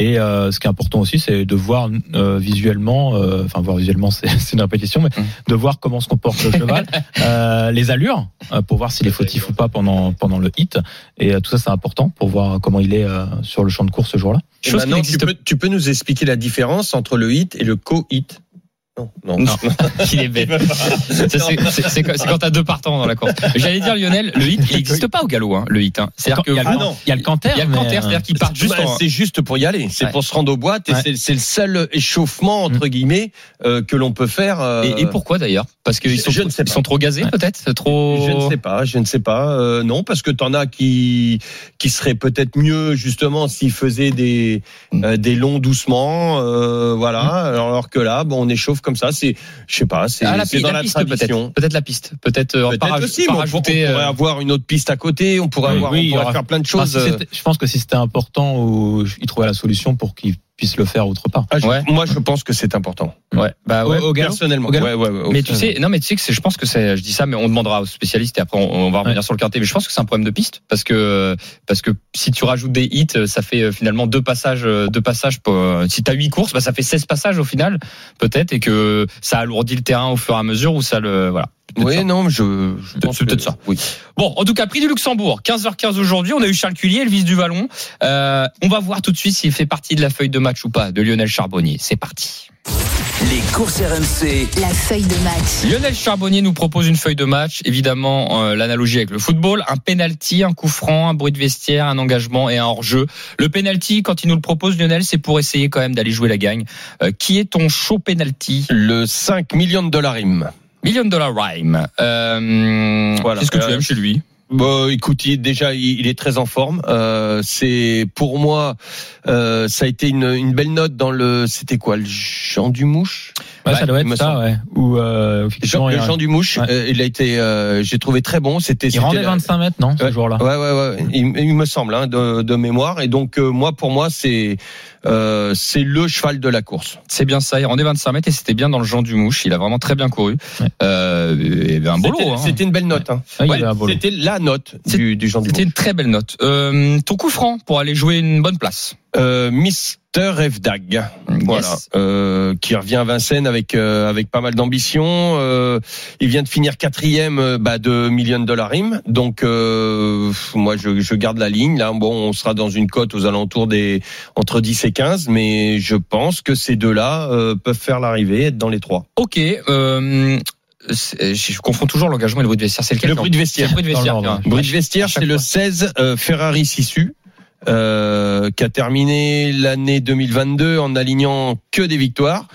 Et euh, ce qui est important aussi, c'est de voir euh, visuellement, euh, enfin voir visuellement, c'est une répétition, mais Mm. de voir comment se comporte le cheval, euh, les allures, euh, pour voir s'il est fautif ou pas pendant pendant le hit. Et euh, tout ça, c'est important pour voir comment il est euh, sur le champ de course ce jour-là. Chose maintenant, tu peux, tu peux nous expliquer la différence entre le hit et le co-hit Non, non. Non. Il est bête. C'est quand t'as deux partants dans la course. J'allais dire Lionel, le hit, il n'existe pas au galop, hein, le hit. Hein. C'est-à-dire que il y a le, Ah non. il y a le canter, il y a le canter, euh, c'est-à-dire qu'ils partent juste Bah, en. c'est juste pour y aller. C'est Ouais. pour se rendre aux boîtes et Ouais. c'est- le seul échauffement entre guillemets euh, que l'on peut faire. euh, Et, et pourquoi d'ailleurs? Parce qu'ils sont, je ne sais ils pas. sont trop gazés Ouais. peut-être? Trop. Je ne sais pas, je ne sais pas. Euh, non, parce que t'en as qui qui seraient peut-être mieux justement s'ils faisaient des Mm. euh, des longs doucement, euh, voilà. Alors que là, bon, on échauffe comme ça. C'est, je sais pas, c'est Ah, la, dans la piste tradition. peut-être. Peut-être la piste. Peut-être euh, raj- aussi, on, pour- on rajouter. pourrait euh, avoir une autre piste à côté. On pourrait Oui, avoir, oui, on il y pourrait aura- faire plein de Enfin, choses. si euh, je pense que si c'était important, ou il trouvait la solution pour qu'il puisse le faire autre part. ah, je- Ouais. Moi, je pense que c'est important. Ouais. Bah ouais. Au- au galop Personnellement. Au Ouais, ouais, ouais, Mais tu sais, non, mais tu sais que c'est, je pense que c'est, je dis ça, mais on demandera aux spécialistes et après on, on va revenir Ouais. sur le quintet. Mais je pense que c'est un problème de piste parce que parce que si tu rajoutes des hits, ça fait euh, finalement deux passages, euh, deux passages. Pour, euh, si t'as huit courses, bah ça fait 16 passages au final, peut-être, et que ça alourdit le terrain au fur et à mesure où ça le, voilà. Oui, ça. non, mais je, je pense c'est peut-être que- ça. Oui. Bon, en tout cas, prix du Luxembourg, 15h15 aujourd'hui. On a eu Charles Cullier, le vice du Vallon. Euh, on va voir tout de suite s'il fait partie de la feuille de match ou pas de Lionel Charbonnier. C'est parti. Les courses RMC. La feuille de match. Lionel Charbonnier nous propose une feuille de match, évidemment euh, l'analogie avec le football, un penalty, un coup franc, un bruit de vestiaire, un engagement et un hors-jeu. Le penalty, quand il nous le propose, Lionel, c'est pour essayer quand même d'aller jouer la gagne. Euh, qui est ton show penalty? Le 5 millions de dollars im. Million Dollar Rhyme. Euh, Voilà. Qu'est-ce que tu Euh, aimes chez lui? Bon, écoute, il- déjà, il, il est très en forme. Euh, c'est pour moi, euh, ça a été une, une belle note dans le. C'était quoi, le Jean du Mouche Ouais, Ouais, ça doit être ça, ouais. Ou euh, Jean, le Jean du Mouche. Ouais. euh, il a été, euh, j'ai trouvé très bon. C'était. il rendait la- 25 mètres, non, ce jour-là Ouais, ouais, ouais. Il, il me semble, hein, de, de mémoire. Et donc, euh, moi, pour moi, c'est, euh, c'est le cheval de la course. C'est bien ça, il rendait 25 mètres et c'était bien dans le Jean du Mouche. Il a vraiment très bien couru. Euh, et un beau C'était- lot. hein. C'était une belle note. Hein. Il Ouais, avait lot. c'était la note du, du C'était une très belle note. Euh, ton coup franc pour aller jouer une bonne place. Euh, Mister Evdag. Voilà, euh, qui revient à Vincennes avec euh, avec pas mal d'ambition. Euh, il vient de finir quatrième bah, de Million Dollar Rim. Donc euh, moi je, je garde la ligne. Là bon, on sera dans une cote aux alentours des entre 10 et 15, mais je pense que ces deux-là euh, peuvent faire l'arrivée, être dans les trois. Ok. Euh, je confonds toujours l'engagement et le bruit de vestiaire. C'est lequel Le bruit de vestiaire. le bruit de vestiaire. c'est le fois. 16 euh, Ferrari Sissu. Euh, qui a terminé l'année 2022 en alignant que des victoires.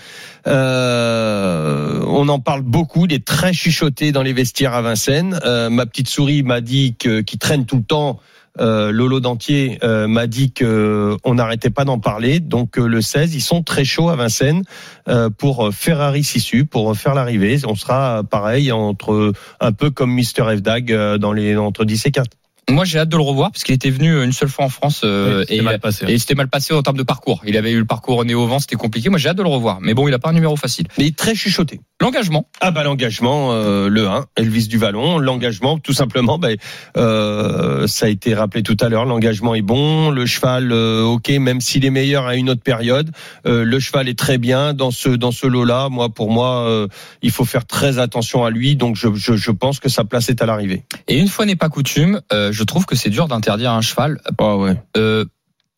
Euh, on en parle beaucoup, il est très chuchoté dans les vestiaires à Vincennes. Euh, ma petite souris m'a dit que qui traîne tout le temps. Euh, Lolo Dentier euh, m'a dit que on n'arrêtait pas d'en parler. Donc euh, le 16, ils sont très chauds à Vincennes euh, pour Ferrari Sissu pour faire l'arrivée. On sera euh, pareil entre un peu comme Mister euh, dans les entre 10 et 4. Moi, j'ai hâte de le revoir parce qu'il était venu une seule fois en France euh, c'était et, mal passé. et c'était mal passé en termes de parcours. Il avait eu le parcours au nez au vent, c'était compliqué. Moi, j'ai hâte de le revoir. Mais bon, il a pas un numéro facile. Mais il est très chuchoté. L'engagement. Ah bah l'engagement, euh, le 1, Elvis du Vallon, l'engagement, tout simplement, bah, euh, ça a été rappelé tout à l'heure, l'engagement est bon, le cheval, euh, ok, même s'il est meilleur à une autre période, euh, le cheval est très bien dans ce dans ce lot-là. Moi, pour moi, euh, il faut faire très attention à lui, donc je, je, je pense que sa place est à l'arrivée. Et une fois n'est pas coutume, euh, je trouve que c'est dur d'interdire un cheval. Ah ouais. Euh,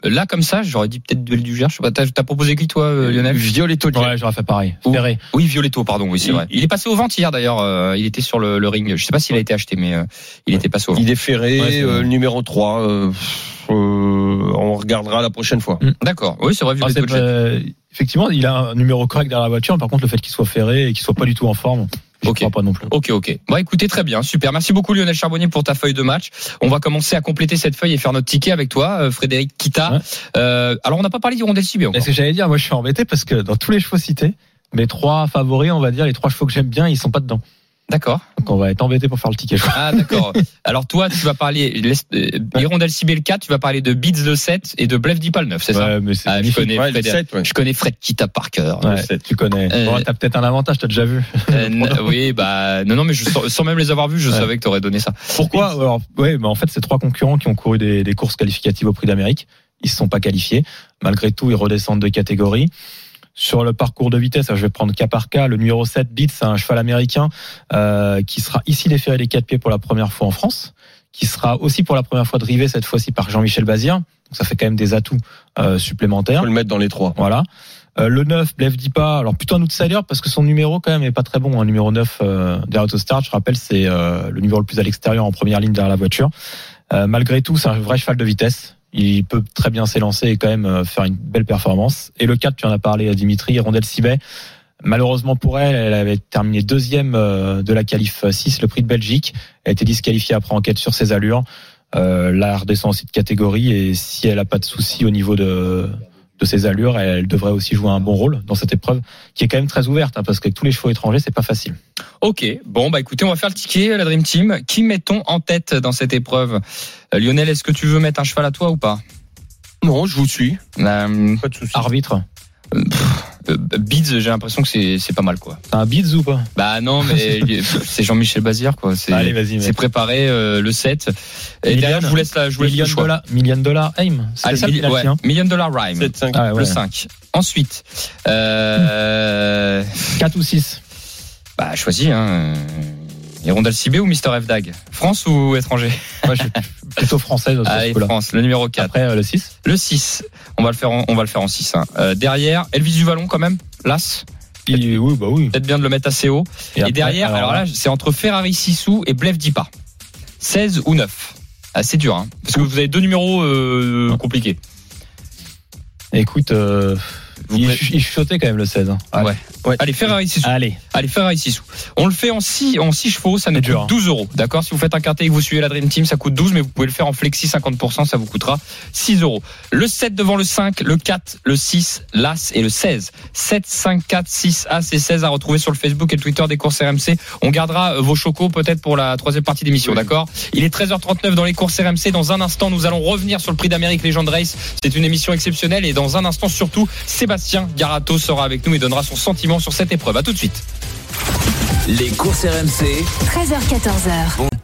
là comme ça, j'aurais dit peut-être duel du Gers. Je sais pas. T'as proposé qui toi, euh, Lionel? Violetto. Ouais, j'aurais fait pareil. Ou- Ferré. Oui, Violetto, pardon. Oui, c'est Il- vrai. Il est passé aux ventes hier d'ailleurs. euh, il était sur le, le ring. Je sais pas s'il a été acheté, mais euh, il était passé aux ventes. Il est ferré, Ouais, euh, numéro 3. euh, euh, on regardera la prochaine fois. D'accord. Oui, c'est vrai. Ah, Violetto. effectivement, il a un numéro correct derrière la voiture. Par contre, le fait qu'il soit ferré et qu'il soit pas du tout en forme, je Ok. crois pas non plus. Ok, ok. Bon, écoutez, très bien, super. Merci beaucoup Lionel Charbonnier pour ta feuille de match. On va commencer à compléter cette feuille et faire notre ticket avec toi, euh, Frédéric Kita. Ouais. Euh, alors, on n'a pas parlé d'Hirondelle Cibé encore. ce que j'allais dire, moi je suis embêté parce que dans tous les chevaux cités, mes trois favoris, on va dire, les trois chevaux que j'aime bien, ils sont pas dedans. D'accord. Donc on va être embêté pour faire le ticket. Ah, d'accord. alors, toi, tu vas parler euh, Hirondelle Cibé le 4, tu vas parler de Beats le 7 et de Blef Dipal le 9, c'est ça? Ouais, mais c'est Ah, je connais Ouais, Frédéric. 7, ouais. Je connais Fred Kita par cœur. Ouais, tu connais. Euh, Bon, t'as peut-être un avantage, t'as déjà vu. Euh, oui, bah non, non, mais je, sans, même les avoir vus, je Ouais. savais que tu aurais donné ça. Pourquoi? Alors, ouais, mais en fait, c'est trois concurrents qui ont couru des, des courses qualificatives au Prix d'Amérique. Ils se sont pas qualifiés. Malgré tout, ils redescendent de catégorie. Sur le parcours de vitesse, je vais prendre cas par cas. Le numéro 7, Beats, c'est un cheval américain euh, qui sera ici déféré des quatre pieds pour la première fois en France, qui sera aussi pour la première fois drivé cette fois-ci par Jean-Michel Bazir. Donc ça fait quand même des atouts euh, supplémentaires. Faut le mettre dans les trois. Voilà. Euh, le 9, Blef Dipa, alors plutôt un outsider parce que son numéro quand même est pas très bon. Un numéro 9 euh, derrière Autostart, je rappelle, c'est euh, le numéro le plus à l'extérieur en première ligne derrière la voiture. Euh, malgré tout, c'est un vrai cheval de vitesse. Il peut très bien s'élancer et quand même euh, faire une belle performance. Et le 4, tu en as parlé à Dimitri, Rondelle Sibet. Malheureusement pour elle, elle avait terminé deuxième euh, de la qualif 6, le prix de Belgique. Elle a été disqualifiée après enquête sur ses allures. Euh, elle redescend aussi de catégorie et si elle a pas de soucis au niveau de, de ses allures, elle devrait aussi jouer un bon rôle dans cette épreuve qui est quand même très ouverte hein, parce qu'avec tous les chevaux étrangers, c'est pas facile. Ok, bon bah écoutez, on va faire le ticket, la Dream Team. Qui mettons en tête dans cette épreuve Euh, Lionel, est-ce que tu veux mettre un cheval à toi ou pas? Non, je vous suis. euh, Pas de souci. Arbitre, Beats, j'ai l'impression que c'est c'est pas mal quoi. t'as un bids ou pas? Bah non, mais c'est Jean-Michel Bazir quoi. C'est Allez, vas-y. c'est préparé euh, le 7. Et Million. derrière, je vous laisse la, je vous laisse le Million choix. dollars, million dollars aim. Allez, ça ouais, hein Million Dollar Rhyme. 7, 5. Ah, ouais. Le 5. Ensuite, euh, 4 ou 6 bah choisis hein. Hirondelle Cibé ou Mister F Dag France ou étranger Moi, je suis plutôt ce Allez. France, le numéro 4. Après, euh, le 6 Le 6, on va le faire en, on va le faire en 6. hein. Euh, derrière, Elvis du Vallon quand même, l'As. il- Oui, bah oui. Peut-être bien de le mettre assez haut. Et, après, derrière, alors, là, c'est entre Ferrari Sissou et Blef Dipa. 16 ou 9. Ah, c'est dur, hein, parce que vous avez deux numéros euh, compliqués. Écoute, euh, Vous il, il chuchotait quand même le 16. hein. Ouais. Allez, Ferrari Sissou. Allez. Allez, Ferrari Sissou. On le fait en 6 en six chevaux, ça nous C'est coûte dur, hein. 12 euros. D'accord Si vous faites un quartier et que vous suivez la Dream Team, ça coûte 12, mais vous pouvez le faire en flexi 50%, ça vous coûtera 6 euros. Le 7 devant le 5, le 4, le 6, l'As et le 16. 7, 5, 4, 6, As et 16 à retrouver sur le Facebook et le Twitter des courses RMC. On gardera euh, vos chocos peut-être pour la troisième partie d'émission, d'accord? Il est 13h39 dans les courses RMC. Dans un instant, nous allons revenir sur le prix d'Amérique Legend Race. C'est une émission exceptionnelle et dans un instant, surtout, Sébastien Garato sera avec nous et donnera son sentiment sur cette épreuve. À tout de suite. Les courses RMC, 13h14h.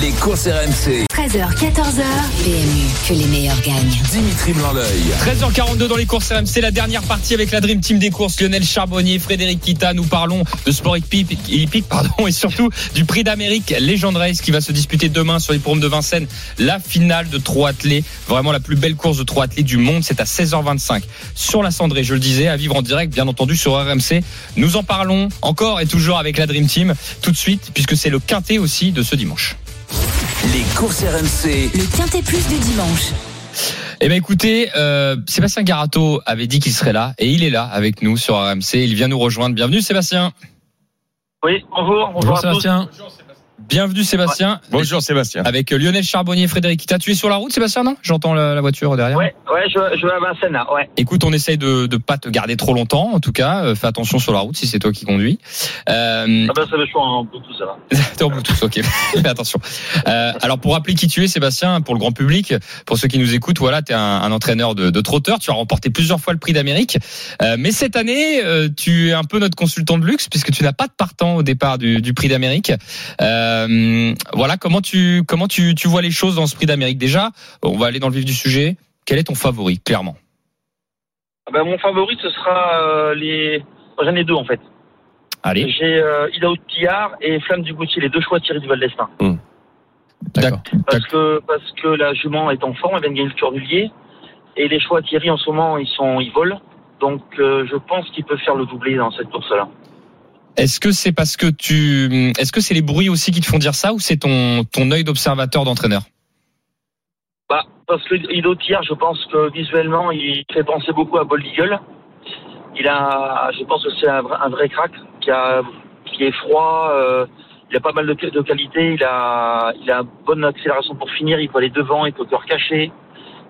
Les courses RMC, 13h14h. PMU, que les meilleurs gagnent. Dimitri Blanc-L'œil. 13h42 dans les courses RMC, la dernière partie avec la Dream Team des courses, Lionel Charbonnier, Frédéric Kita. Nous parlons de sport hippique, hippique, pardon, et surtout du prix d'Amérique Legend Race qui va se disputer demain sur l'hippodrome de Vincennes. La finale de trois athlètes, vraiment la plus belle course de trois athlètes du monde. C'est à 16h25 sur la cendrée, je le disais, à vivre en direct, bien entendu, sur RMC. Nous en parlons encore et toujours avec la Dream Team tout de suite, puisque c'est le quintet aussi de ce dimanche. Les courses RMC, Le Quintet Plus du dimanche. Eh ben écoutez, euh, Sébastien Garato avait dit qu'il serait là et il est là avec nous sur RMC. Il vient nous rejoindre. Bienvenue Sébastien. Oui, bonjour, bonjour, Bonjour à tous. Sébastien. Bienvenue Sébastien. Bonjour Sébastien. Avec Lionel Charbonnier et Frédéric Kita. Tu es sur la route Sébastien non? J'entends la, la voiture derrière. Ouais, ouais, je, je vais à Vincennes, là, ouais. Écoute, on essaye de ne pas te garder trop longtemps. En tout cas, Euh, fais attention sur la route si c'est toi qui conduis. Euh, Ah ben, ça va, je suis en Bluetooth, ça va. T'es en Bluetooth, ok. Fais attention. Euh, alors pour rappeler qui tu es, Sébastien, pour le grand public, pour ceux qui nous écoutent, voilà, tu es un, un entraîneur de, de trotteur. Tu as remporté plusieurs fois le prix d'Amérique. Euh, mais cette année, euh, tu es un peu notre consultant de luxe puisque tu n'as pas de partant au départ du, du prix d'Amérique. Euh, voilà, comment tu comment tu, tu vois les choses dans ce prix d'Amérique déjà? On va aller dans le vif du sujet. Quel est ton favori, clairement? Ah ben, mon favori, ce sera euh, les. moi, J'en ai deux, en fait. Allez. J'ai euh, Pillard et Flamme du Gauthier, les deux choix tirés du Val d'Estaing. D'accord. Parce que, parce que la jument est en forme, elle vient de gagner le Tour du Lier. Et les choix Thierry en ce moment, ils sont, ils volent. Donc euh, je pense qu'il peut faire le doublé dans cette course-là. Est-ce que c'est parce que tu, est-ce que c'est les bruits aussi qui te font dire ça ou c'est ton ton œil d'observateur d'entraîneur? Bah, parce que Ido Thiers, je pense que visuellement, il fait penser beaucoup à Bold Eagle. Il a, je pense que c'est un, vrai- crack qui a, qui est froid. euh, il a pas mal de, de qualité. Il a, il a bonne accélération pour finir. Il peut aller devant. Il peut cœur caché.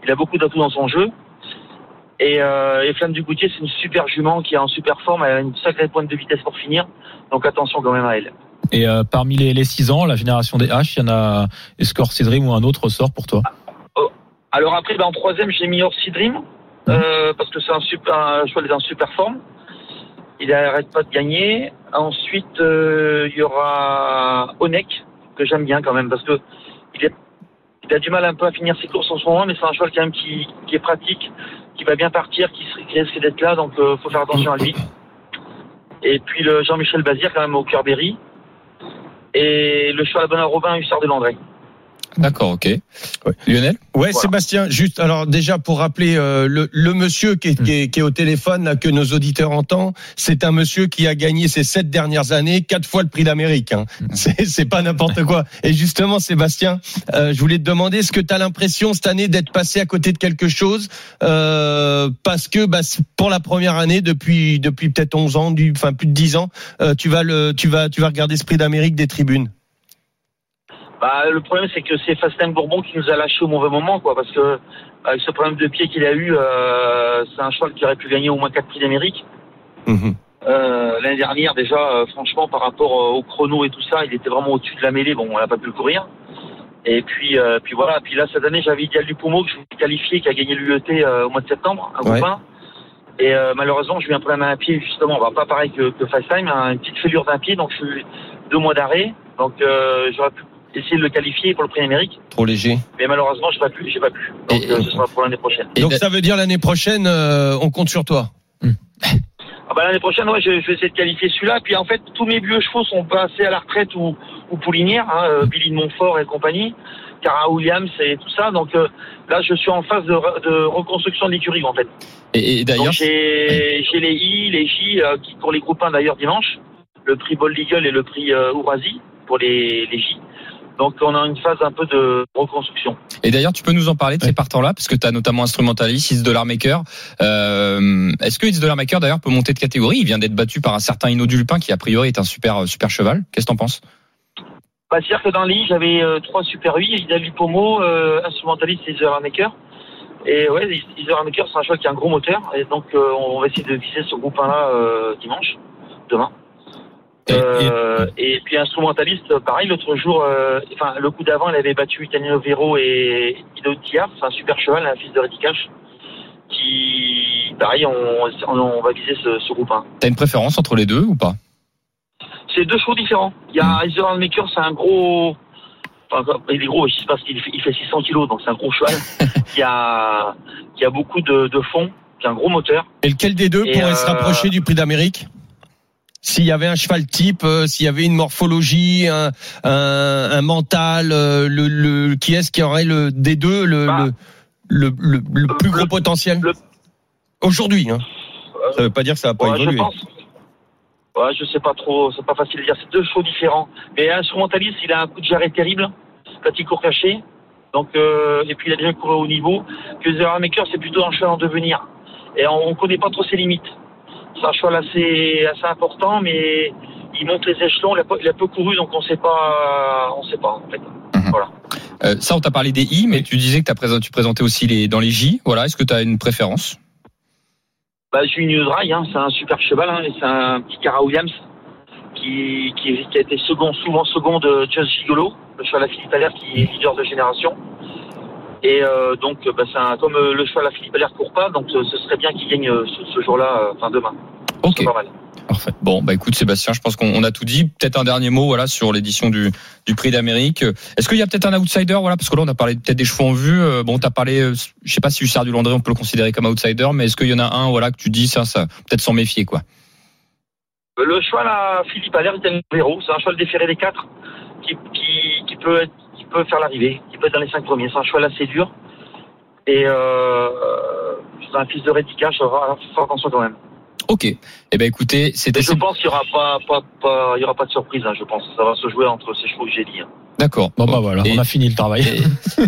Il a beaucoup d'atouts dans son jeu. Et, euh, et Flamme du Goutier, c'est une super jument qui est en super forme. Elle a une sacrée pointe de vitesse pour finir. Donc attention quand même à elle. Et euh, parmi les, les 6 ans, la génération des H, il y en a Escort Cédrim ou un autre sort pour toi? Alors après, ben, en troisième, j'ai mis Orsi Dream, euh, parce que c'est un super, un cheval est en super forme. Il n'arrête pas de gagner. Ensuite, euh, il y aura Onek, que j'aime bien quand même, parce que il, est, il a du mal un peu à finir ses courses en ce moment, mais c'est un cheval quand même qui, qui est pratique, qui va bien partir, qui, risque d'être là, donc euh, faut faire attention à lui. Et puis le Jean-Michel Bazir, quand même, au cœur Berry. Et le cheval à Benoît Robin, Hussard de Landré. D'accord, ok. Lionel Ouais, Voilà. Sébastien, juste alors déjà pour rappeler euh, le, le monsieur qui est, qui, est, qui est au téléphone là, que nos auditeurs entendent, c'est un monsieur qui a gagné ces sept dernières années quatre fois le prix d'Amérique. Hein. C'est c'est pas n'importe quoi. Et justement, Sébastien, euh, je voulais te demander, est-ce que tu as l'impression cette année d'être passé à côté de quelque chose euh, parce que bah, pour la première année depuis depuis peut-être 11 ans, du, enfin plus de 10 ans, euh, tu vas le tu vas tu vas regarder ce prix d'Amérique des tribunes? Bah, le problème, c'est que c'est Fastin Bourbon qui nous a lâché au mauvais moment, quoi, parce que avec ce problème de pied qu'il a eu, euh, c'est un cheval qui aurait pu gagner au moins quatre prix d'Amérique. Euh, L'année dernière, déjà, euh, franchement, par rapport au chrono et tout ça, il était vraiment au-dessus de la mêlée. Bon, on n'a pas pu le courir. Et puis, puis voilà. Puis là, cette année, j'avais Ideal du Pomo que je voulais qualifier, qui a gagné l'UET au mois de septembre, à Ouais. Goupin. Et euh, malheureusement, j'ai eu un problème à un pied, justement. Bah, pas pareil que, que FaceTime, hein, une petite fêlure d'un pied, donc je suis deux mois d'arrêt. Donc, j'aurais pu essayer de le qualifier pour le prix Amérique. Trop léger. Mais malheureusement, j'ai pas pu, j'ai pas pu. Donc, Et- euh, ce sera pour l'année prochaine. Et Donc da- ça veut dire l'année prochaine, euh, on compte sur toi. Ah bah, l'année prochaine, ouais, je, je vais essayer de qualifier celui-là. Puis en fait, tous mes vieux chevaux sont passés à la retraite ou, ou poulinières, hein, euh, Billy de Montfort et compagnie, Cara Williams et tout ça. Donc euh, là, je suis en phase de, re- de reconstruction de l'écurie, en fait. Et, d'ailleurs, j'ai j'ai les I, les J, euh, qui pour les groupes 1 d'ailleurs dimanche, le prix Bold Eagle et le prix euh, Ourasi pour les, les J. Donc on a une phase un peu de reconstruction. et d'ailleurs, tu peux nous en parler de ces partants-là, parce que tu as notamment instrumentaliste, Is Dollar Maker. Euh, Est-ce que Is Dollar Maker d'ailleurs peut monter de catégorie? Il vient d'être battu par un certain Inno Dulpin, qui a priori est un super super cheval. Qu'est-ce que t'en penses? Bah, C'est-à-dire que dans les I, j'avais euh, trois Super 8, Idali Pomo, euh, instrumentaliste et. Et ouais, Iser Maker, c'est un cheval qui a un gros moteur. Et donc, euh, on va essayer de viser ce groupe 1-là euh, dimanche, demain. Et- Euh, et, puis instrumentaliste, pareil, l'autre jour, euh, enfin le coup d'avant, elle avait battu Itanino Vero et Ido Tiar, c'est un super cheval, un fils de Reddy Cash, qui, pareil, on, on, on va viser ce, ce groupe 1. T'as une préférence entre les deux ou pas? C'est deux chevaux différents. Il y a Iser Maker, c'est un gros, enfin, il est gros, je sais pas, il fait, il fait 600 kilos, donc c'est un gros cheval, qui a, qui a beaucoup de, de fond, qui a un gros moteur. Et lequel des deux Et, pourrait se euh, rapprocher du prix d'Amérique? S'il y avait un cheval type, euh, s'il y avait une morphologie, un, un, un mental, euh, le, le, qui est-ce qui aurait le des deux le, Bah, le, le, le, le plus gros potentiel Aujourd'hui, hein. Ça veut pas dire que ça va pas Ouais, je évoluer. pense. Ouais, je sais pas trop, c'est pas facile de dire. C'est deux chevaux différents. Mais instrumentaliste, il a un coup de jarret terrible quand il court caché. Donc, euh, et puis il a déjà couru au niveau. Que The Maker, c'est plutôt un cheval en devenir. Et on, on connaît pas trop ses limites. C'est un cheval assez, assez important, mais il monte les échelons. Il a, pas- il a peu couru, donc on sait pas, on sait pas en fait. Euh, Ça, on t'a parlé des I, mais tu disais que tu présentais aussi les dans les J. Voilà, est-ce que tu as une préférence? Bah, Junior Dry, hein, c'est un super cheval, hein, c'est un petit Cara Williams qui, qui, qui a été second, souvent second de Just Gigolo, le cheval à Philippe Allaire qui est leader de génération. Et euh, donc, bah, c'est un, comme euh, le cheval à Philippe Allaire court pas, donc euh, ce serait bien qu'il gagne ce, ce jour-là, enfin demain. Ok. C'est pas mal. Parfait. Bon, bah écoute Sébastien, je pense qu'on on a tout dit. Peut-être un dernier mot, voilà, sur l'édition du, du Prix d'Amérique. Est-ce qu'il y a peut-être un outsider, voilà, parce que là on a parlé peut-être des chevaux en vue. Bon, t'as parlé, je sais pas si Hussard du Landré on peut le considérer comme outsider, mais est-ce qu'il y en a un, voilà, que tu dis ça, ça peut-être s'en méfier, quoi? Le cheval à Philippe Allaire, il est Véro, c'est un cheval déféré des quatre qui, qui, qui peut être, peut faire l'arrivée, qui peut être dans les cinq premiers. C'est un cheval assez dur. Et euh, c'est un fils de Reddica, je vais faire attention quand même. Ok. Eh ben écoutez, c'était je pense qu'il y aura pas, pas, pas, il y aura pas de surprise, hein, je pense. Ça va se jouer entre ces chevaux que j'ai dit. hein. d'accord. Bon, bah voilà, Et- on a fini le travail.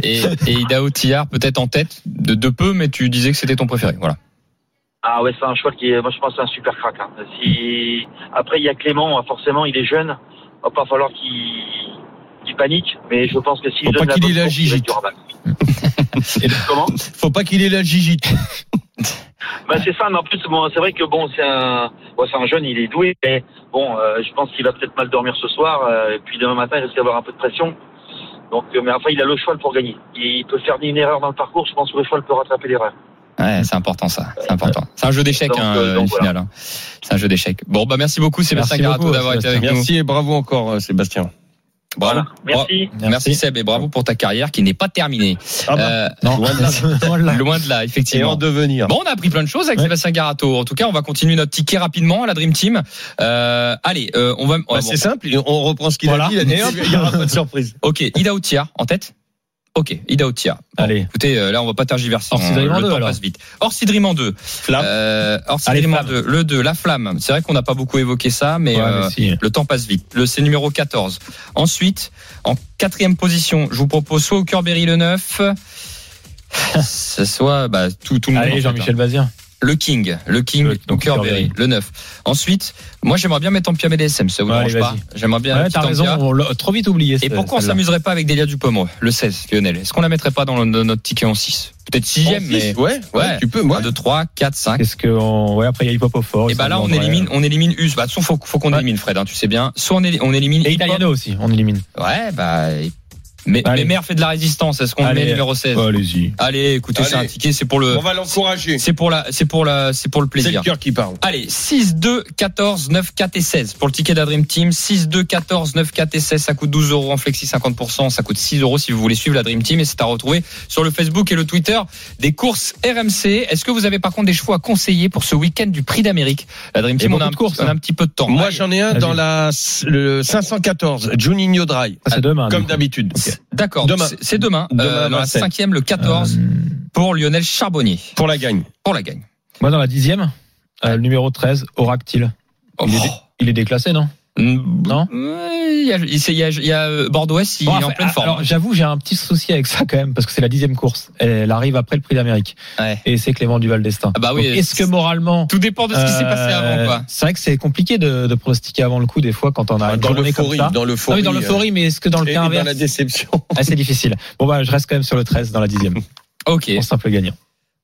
Et, et, et Idaho Tillard peut-être en tête de, de peu, mais tu disais que c'était ton préféré. Voilà. Ah ouais, c'est un cheval qui est, moi je pense que c'est un super crack. Hein. Si après il y a Clément, forcément il est jeune, va pas falloir qu'il qu'il panique, mais je pense que s'il Faut donne pas la qu'il bonne ait la course, il va être gigite. Comment Faut pas qu'il ait la gigite. Bah c'est ça, mais en plus bon, c'est vrai que bon c'est un, bon, c'est un jeune, il est doué, mais bon, euh, je pense qu'il va peut-être mal dormir ce soir, euh, et puis demain matin il risque d'avoir un peu de pression. Donc, euh, mais enfin il a le cheval pour gagner. Il peut faire une erreur dans le parcours, je pense que le cheval peut rattraper l'erreur. Ouais, c'est important ça. C'est important. C'est un jeu d'échecs, hein, euh, voilà. hein. C'est un jeu d'échecs. Bon, bah merci beaucoup Sébastien Merci Garato beaucoup, d'avoir été avec nous. Merci et bravo encore, euh, Sébastien. Bravo. Voilà. Merci. Merci Seb et bravo pour ta carrière qui n'est pas terminée. Ah bah, Euh, Non, Loin de là. Loin de là, et effectivement. en devenir. Bon, on a appris plein de choses avec Ouais. Sébastien Garato. En tout cas, on va continuer notre ticket rapidement à la Dream Team. Euh, allez, euh, on va. Bah, bon. c'est simple, on reprend ce qu'il Voilà. a dit, Et il n'y aura pas de surprise. Ok, Ida Outia en tête. Ok, Ida Outia. Bon, Allez. Écoutez, euh, là, on va pas tergiverser. Orsi On- Dream en le deux, temps alors. passe vite. Orsi Dream en 2. Flamme. Euh, en. 2. Le 2, la flamme. C'est vrai qu'on n'a pas beaucoup évoqué ça, mais, Ouais, euh, mais si. le temps passe vite. Le c'est numéro 14. Ensuite, en quatrième position, je vous propose soit au Berry le 9, ce soit bah, tout, tout le monde. Allez, Jean-Michel hein. Bazir. Le King, le King Le- donc, Berry, Kerberry. le 9. Ensuite, moi j'aimerais bien mettre en Piamé DSM, ça vous Ouais, dérange pas. J'aimerais bien Ouais, t'as raison, on l'a trop vite oublié. Et pourquoi on s'amuserait pas avec Delia Dupomo, le 16, Lionel? Est-ce qu'on la mettrait pas dans, le- dans notre ticket en 6 Peut-être 6ème, mais ouais, ouais, Ouais. tu peux, moi. 1, 2, 3, 4, 5. Qu'est-ce que on- ouais après il y a Hip Hop au fort. Et bah là, on élimine, on élimine Us. Bah, de toute façon, faut, faut qu'on Ouais. élimine Fred, hein, tu sais bien. Soit on, éli- on élimine Et. Italiano aussi, on élimine. Ouais, bah. Mais, mais Mère fait de la résistance. Est-ce qu'on le met numéro 16 Allez-y. Allez, écoutez, c'est un ticket, c'est pour le, On va l'encourager. c'est pour la, c'est pour la, c'est pour le C'est le plaisir. cœur qui parle. Allez, 6, 2, 14, 9, 4 et 16 pour le ticket d'Adream Team. 6, 2, 14, 9, 4 et 16, ça coûte 12 euros en flexi 50%, ça coûte 6 euros si vous voulez suivre la Dream Team et c'est à retrouver sur le Facebook et le Twitter des courses RMC. Est-ce que vous avez par contre des chevaux à conseiller pour ce week-end du Prix d'Amérique? La Dream Team, on a, un, de courses, on a hein. un petit peu de temps. Moi, j'en ai un dans la, le 514, Juninho Dry. Ça, c'est demain. Comme d'habitude. D'accord, Demain. c'est- demain, Demain euh, à dans la Vincennes. cinquième, le 14 Euh, pour Lionel Charbonnier Pour la gagne. pour la gagne. Moi dans la dixième, euh, le numéro 13, Oractile. Oh. Il est, dé- il est déclassé, non? Non? Il y a, il y a- il y a, euh, Bordeaux-Ouest, il Bon, est en pleine forme. Alors j'avoue, j'ai un petit souci avec ça quand même, parce que c'est la dixième course. Elle arrive après le Prix d'Amérique. Ouais. Et c'est Clément Duval d'Estaing. Ah bah oui, Donc, Est-ce que moralement. Tout dépend de ce qui s'est passé avant, euh, quoi. C'est vrai que c'est compliqué de, de pronostiquer avant le coup, des fois, quand on arrive Dans l'euphorie. ça. Dans l'euphorie. oui, dans l'euphorie, mais est-ce que dans euh, le et cas dans inverse la déception. ah, C'est difficile. Bon, bah, je reste quand même sur le 13 dans la dixième. Ok. En simple gagnant.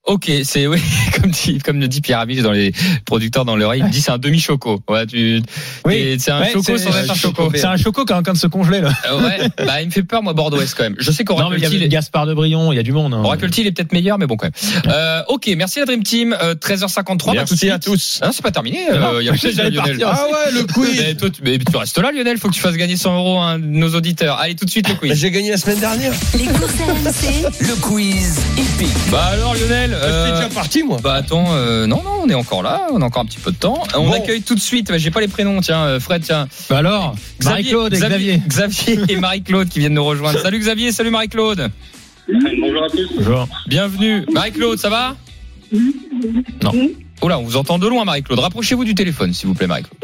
Ok, c'est oui, comme dit, comme le dit Pierre Amiche dans les producteurs dans l'oreille, il dit c'est un demi choco. Ouais, tu, et c'est un Ouais, choco sans être un choco. C'est un choco qui est en train de se congeler, là. Euh, ouais, bah il me fait peur moi Bordeaux-Est quand même. Je sais Non, mais il y avait Teal, Gaspard de Brion, il y a du monde. hein. Oracle Teal est peut-être meilleur, mais bon quand même. Euh, ok, merci la Dream Team. Euh, 13h53. bah, tout de Merci à tous. Non, c'est pas terminé. Euh, il y a plus Lionel. partir. Ah ouais, le Mais quiz. toi, tu, mais tu restes là, Lionel. Faut que tu fasses gagner 100 euros à nos auditeurs. Allez, tout de suite le quiz. J'ai gagné la semaine dernière. Les courses RMC, Le quiz épique. Bah alors, Lionel. Euh, déjà parti, moi. Bah attends, euh, non, non, on est encore là, on a encore un petit peu de temps. On Bon. accueille tout de suite, bah, j'ai pas les prénoms, tiens, euh, Fred, tiens. Bah alors, Marie-Claude et Xavier. Xavier et Marie-Claude qui viennent nous rejoindre. Salut Xavier, salut Marie-Claude. Bonjour à tous. Bonjour. Bienvenue. Marie-Claude, ça va? Non. Oula, on vous entend de loin, Marie-Claude. Rapprochez-vous du téléphone, s'il vous plaît, Marie-Claude.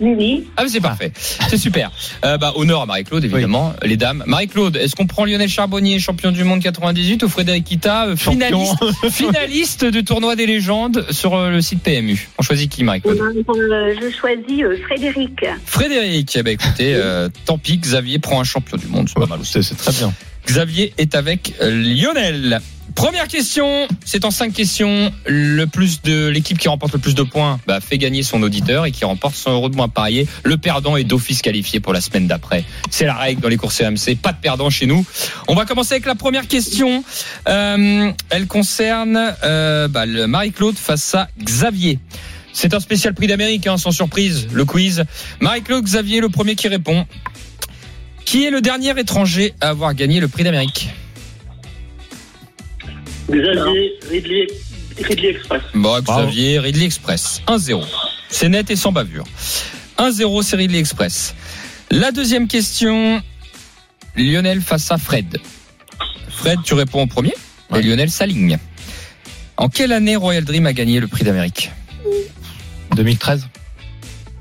Oui, oui. Ah, mais c'est parfait. C'est super. Euh, bah, honneur à Marie-Claude, évidemment, les dames. Marie-Claude, est-ce qu'on prend Lionel Charbonnier, champion du monde 98, ou Frédéric Kita, euh, finaliste, finaliste du tournoi des légendes sur euh, le site PMU On choisit qui, Marie-Claude? Euh, je choisis Frédéric. Frédéric, eh ben écoutez, euh, tant pis, Xavier prend un champion du monde, c'est pas mal aussi. C'est c'est très bien. Xavier est avec Lionel. Première question, c'est en cinq questions. Le plus de l'équipe qui remporte le plus de points bah, fait gagner son auditeur et qui remporte 100 euros de moins parier. Le perdant est d'office qualifié pour la semaine d'après. C'est la règle dans les courses RMC. Pas de perdant chez nous. On va commencer avec la première question. Euh, elle concerne euh, bah, le Marie-Claude face à Xavier. C'est un spécial prix d'Amérique, hein, sans surprise, le quiz. Marie-Claude Xavier, le premier qui répond. Qui est le dernier étranger à avoir gagné le prix d'Amérique? Xavier Ridley, Ridley Express. Bon, Bravo. Xavier, Ridley Express. 1-0. C'est net et sans bavure. 1-0, c'est Ridley Express. La deuxième question, Lionel face à Fred. Fred, tu réponds en premier Et Lionel s'aligne. En quelle année Royal Dream a gagné le prix d'Amérique 2013.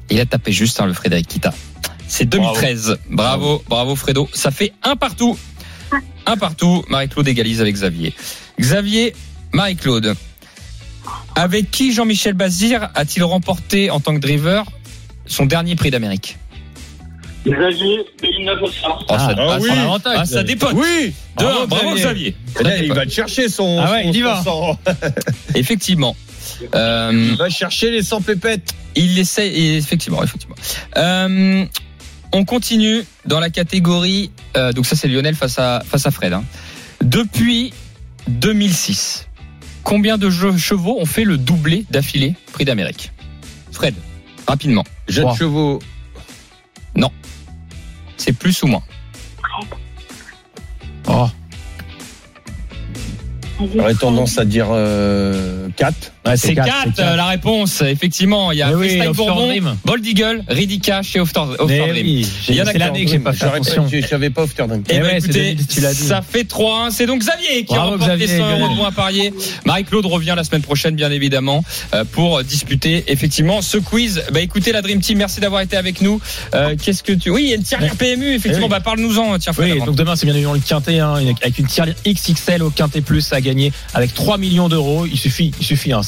Il a tapé juste hein, le Frédéric Kita. C'est 2013. Bravo, bravo, Fredo. Ça fait un partout. Un partout. Marie-Claude égalise avec Xavier. Xavier, Marie-Claude. Avec qui Jean-Michel Bazir a-t-il remporté en tant que driver son dernier prix d'Amérique? Xavier, 2009 aussi. Oh, ça, Ah oui. ah, ça dépote. Oui. De Bravo, Xavier. Là, il va te chercher son. Ah ouais, son- il y va. son- Effectivement. Euh, Il va chercher les 100 pépettes. il essaie, effectivement, effectivement. Euh, on continue dans la catégorie. euh, donc ça, c'est Lionel face à face à Fred. hein. Depuis 2006, combien de jeux- chevaux ont fait le doublé d'affilée Prix d'Amérique? Fred, rapidement. Jeunes Trois. chevaux. C'est plus ou moins Oh, J'aurais tendance à dire 4. Ouais, C'est 4, quatre, c'est quatre. la réponse. Effectivement, il y a oui, Freestyle Offshore Bourbon, Dream. Bold Eagle, Ridica chez Offshore Offshore Mais Dream. oui, Il y en a c'est l'année que j'ai pas fait attention. je savais pas Ofterdam. Eh Eh ben, ouais, écoutez, 2010, tu l'as dit. ça fait 3-1. C'est donc Xavier qui Bravo, les Xavier, 100 euros de points parier. Marie-Claude revient la semaine prochaine, bien évidemment, euh, pour disputer effectivement ce quiz. Bah écoutez, la Dream Team, merci d'avoir été avec nous. Euh, Qu'est-ce que tu. Oui, il y a une tirelire PMU, effectivement. Oui. Bah parle-nous-en, tiens, Fred. Oui, donc demain c'est bien évidemment le quintet hein, avec une tirelire XXL au quintet plus à gagner avec 3 millions d'euros. Il suffit, il suffit, hein,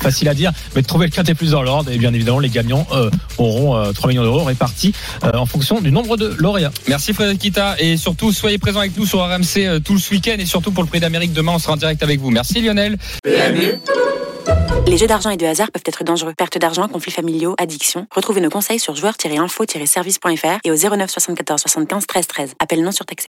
facile à dire, mais de trouver le quintet plus dans l'ordre et bien évidemment les gagnants euh, auront euh, 3 millions d'euros répartis euh, en fonction du nombre de lauréats. Merci Frédéric Kita et surtout soyez présents avec nous sur RMC euh, tout ce week-end et surtout pour le prix d'Amérique demain on sera en direct avec vous. Merci Lionel. Les jeux d'argent et de hasard peuvent être dangereux. Perte d'argent, conflits familiaux, addiction. Retrouvez nos conseils sur joueurs-info-service.fr et au 09 74 75 13 13. Appel non surtaxé.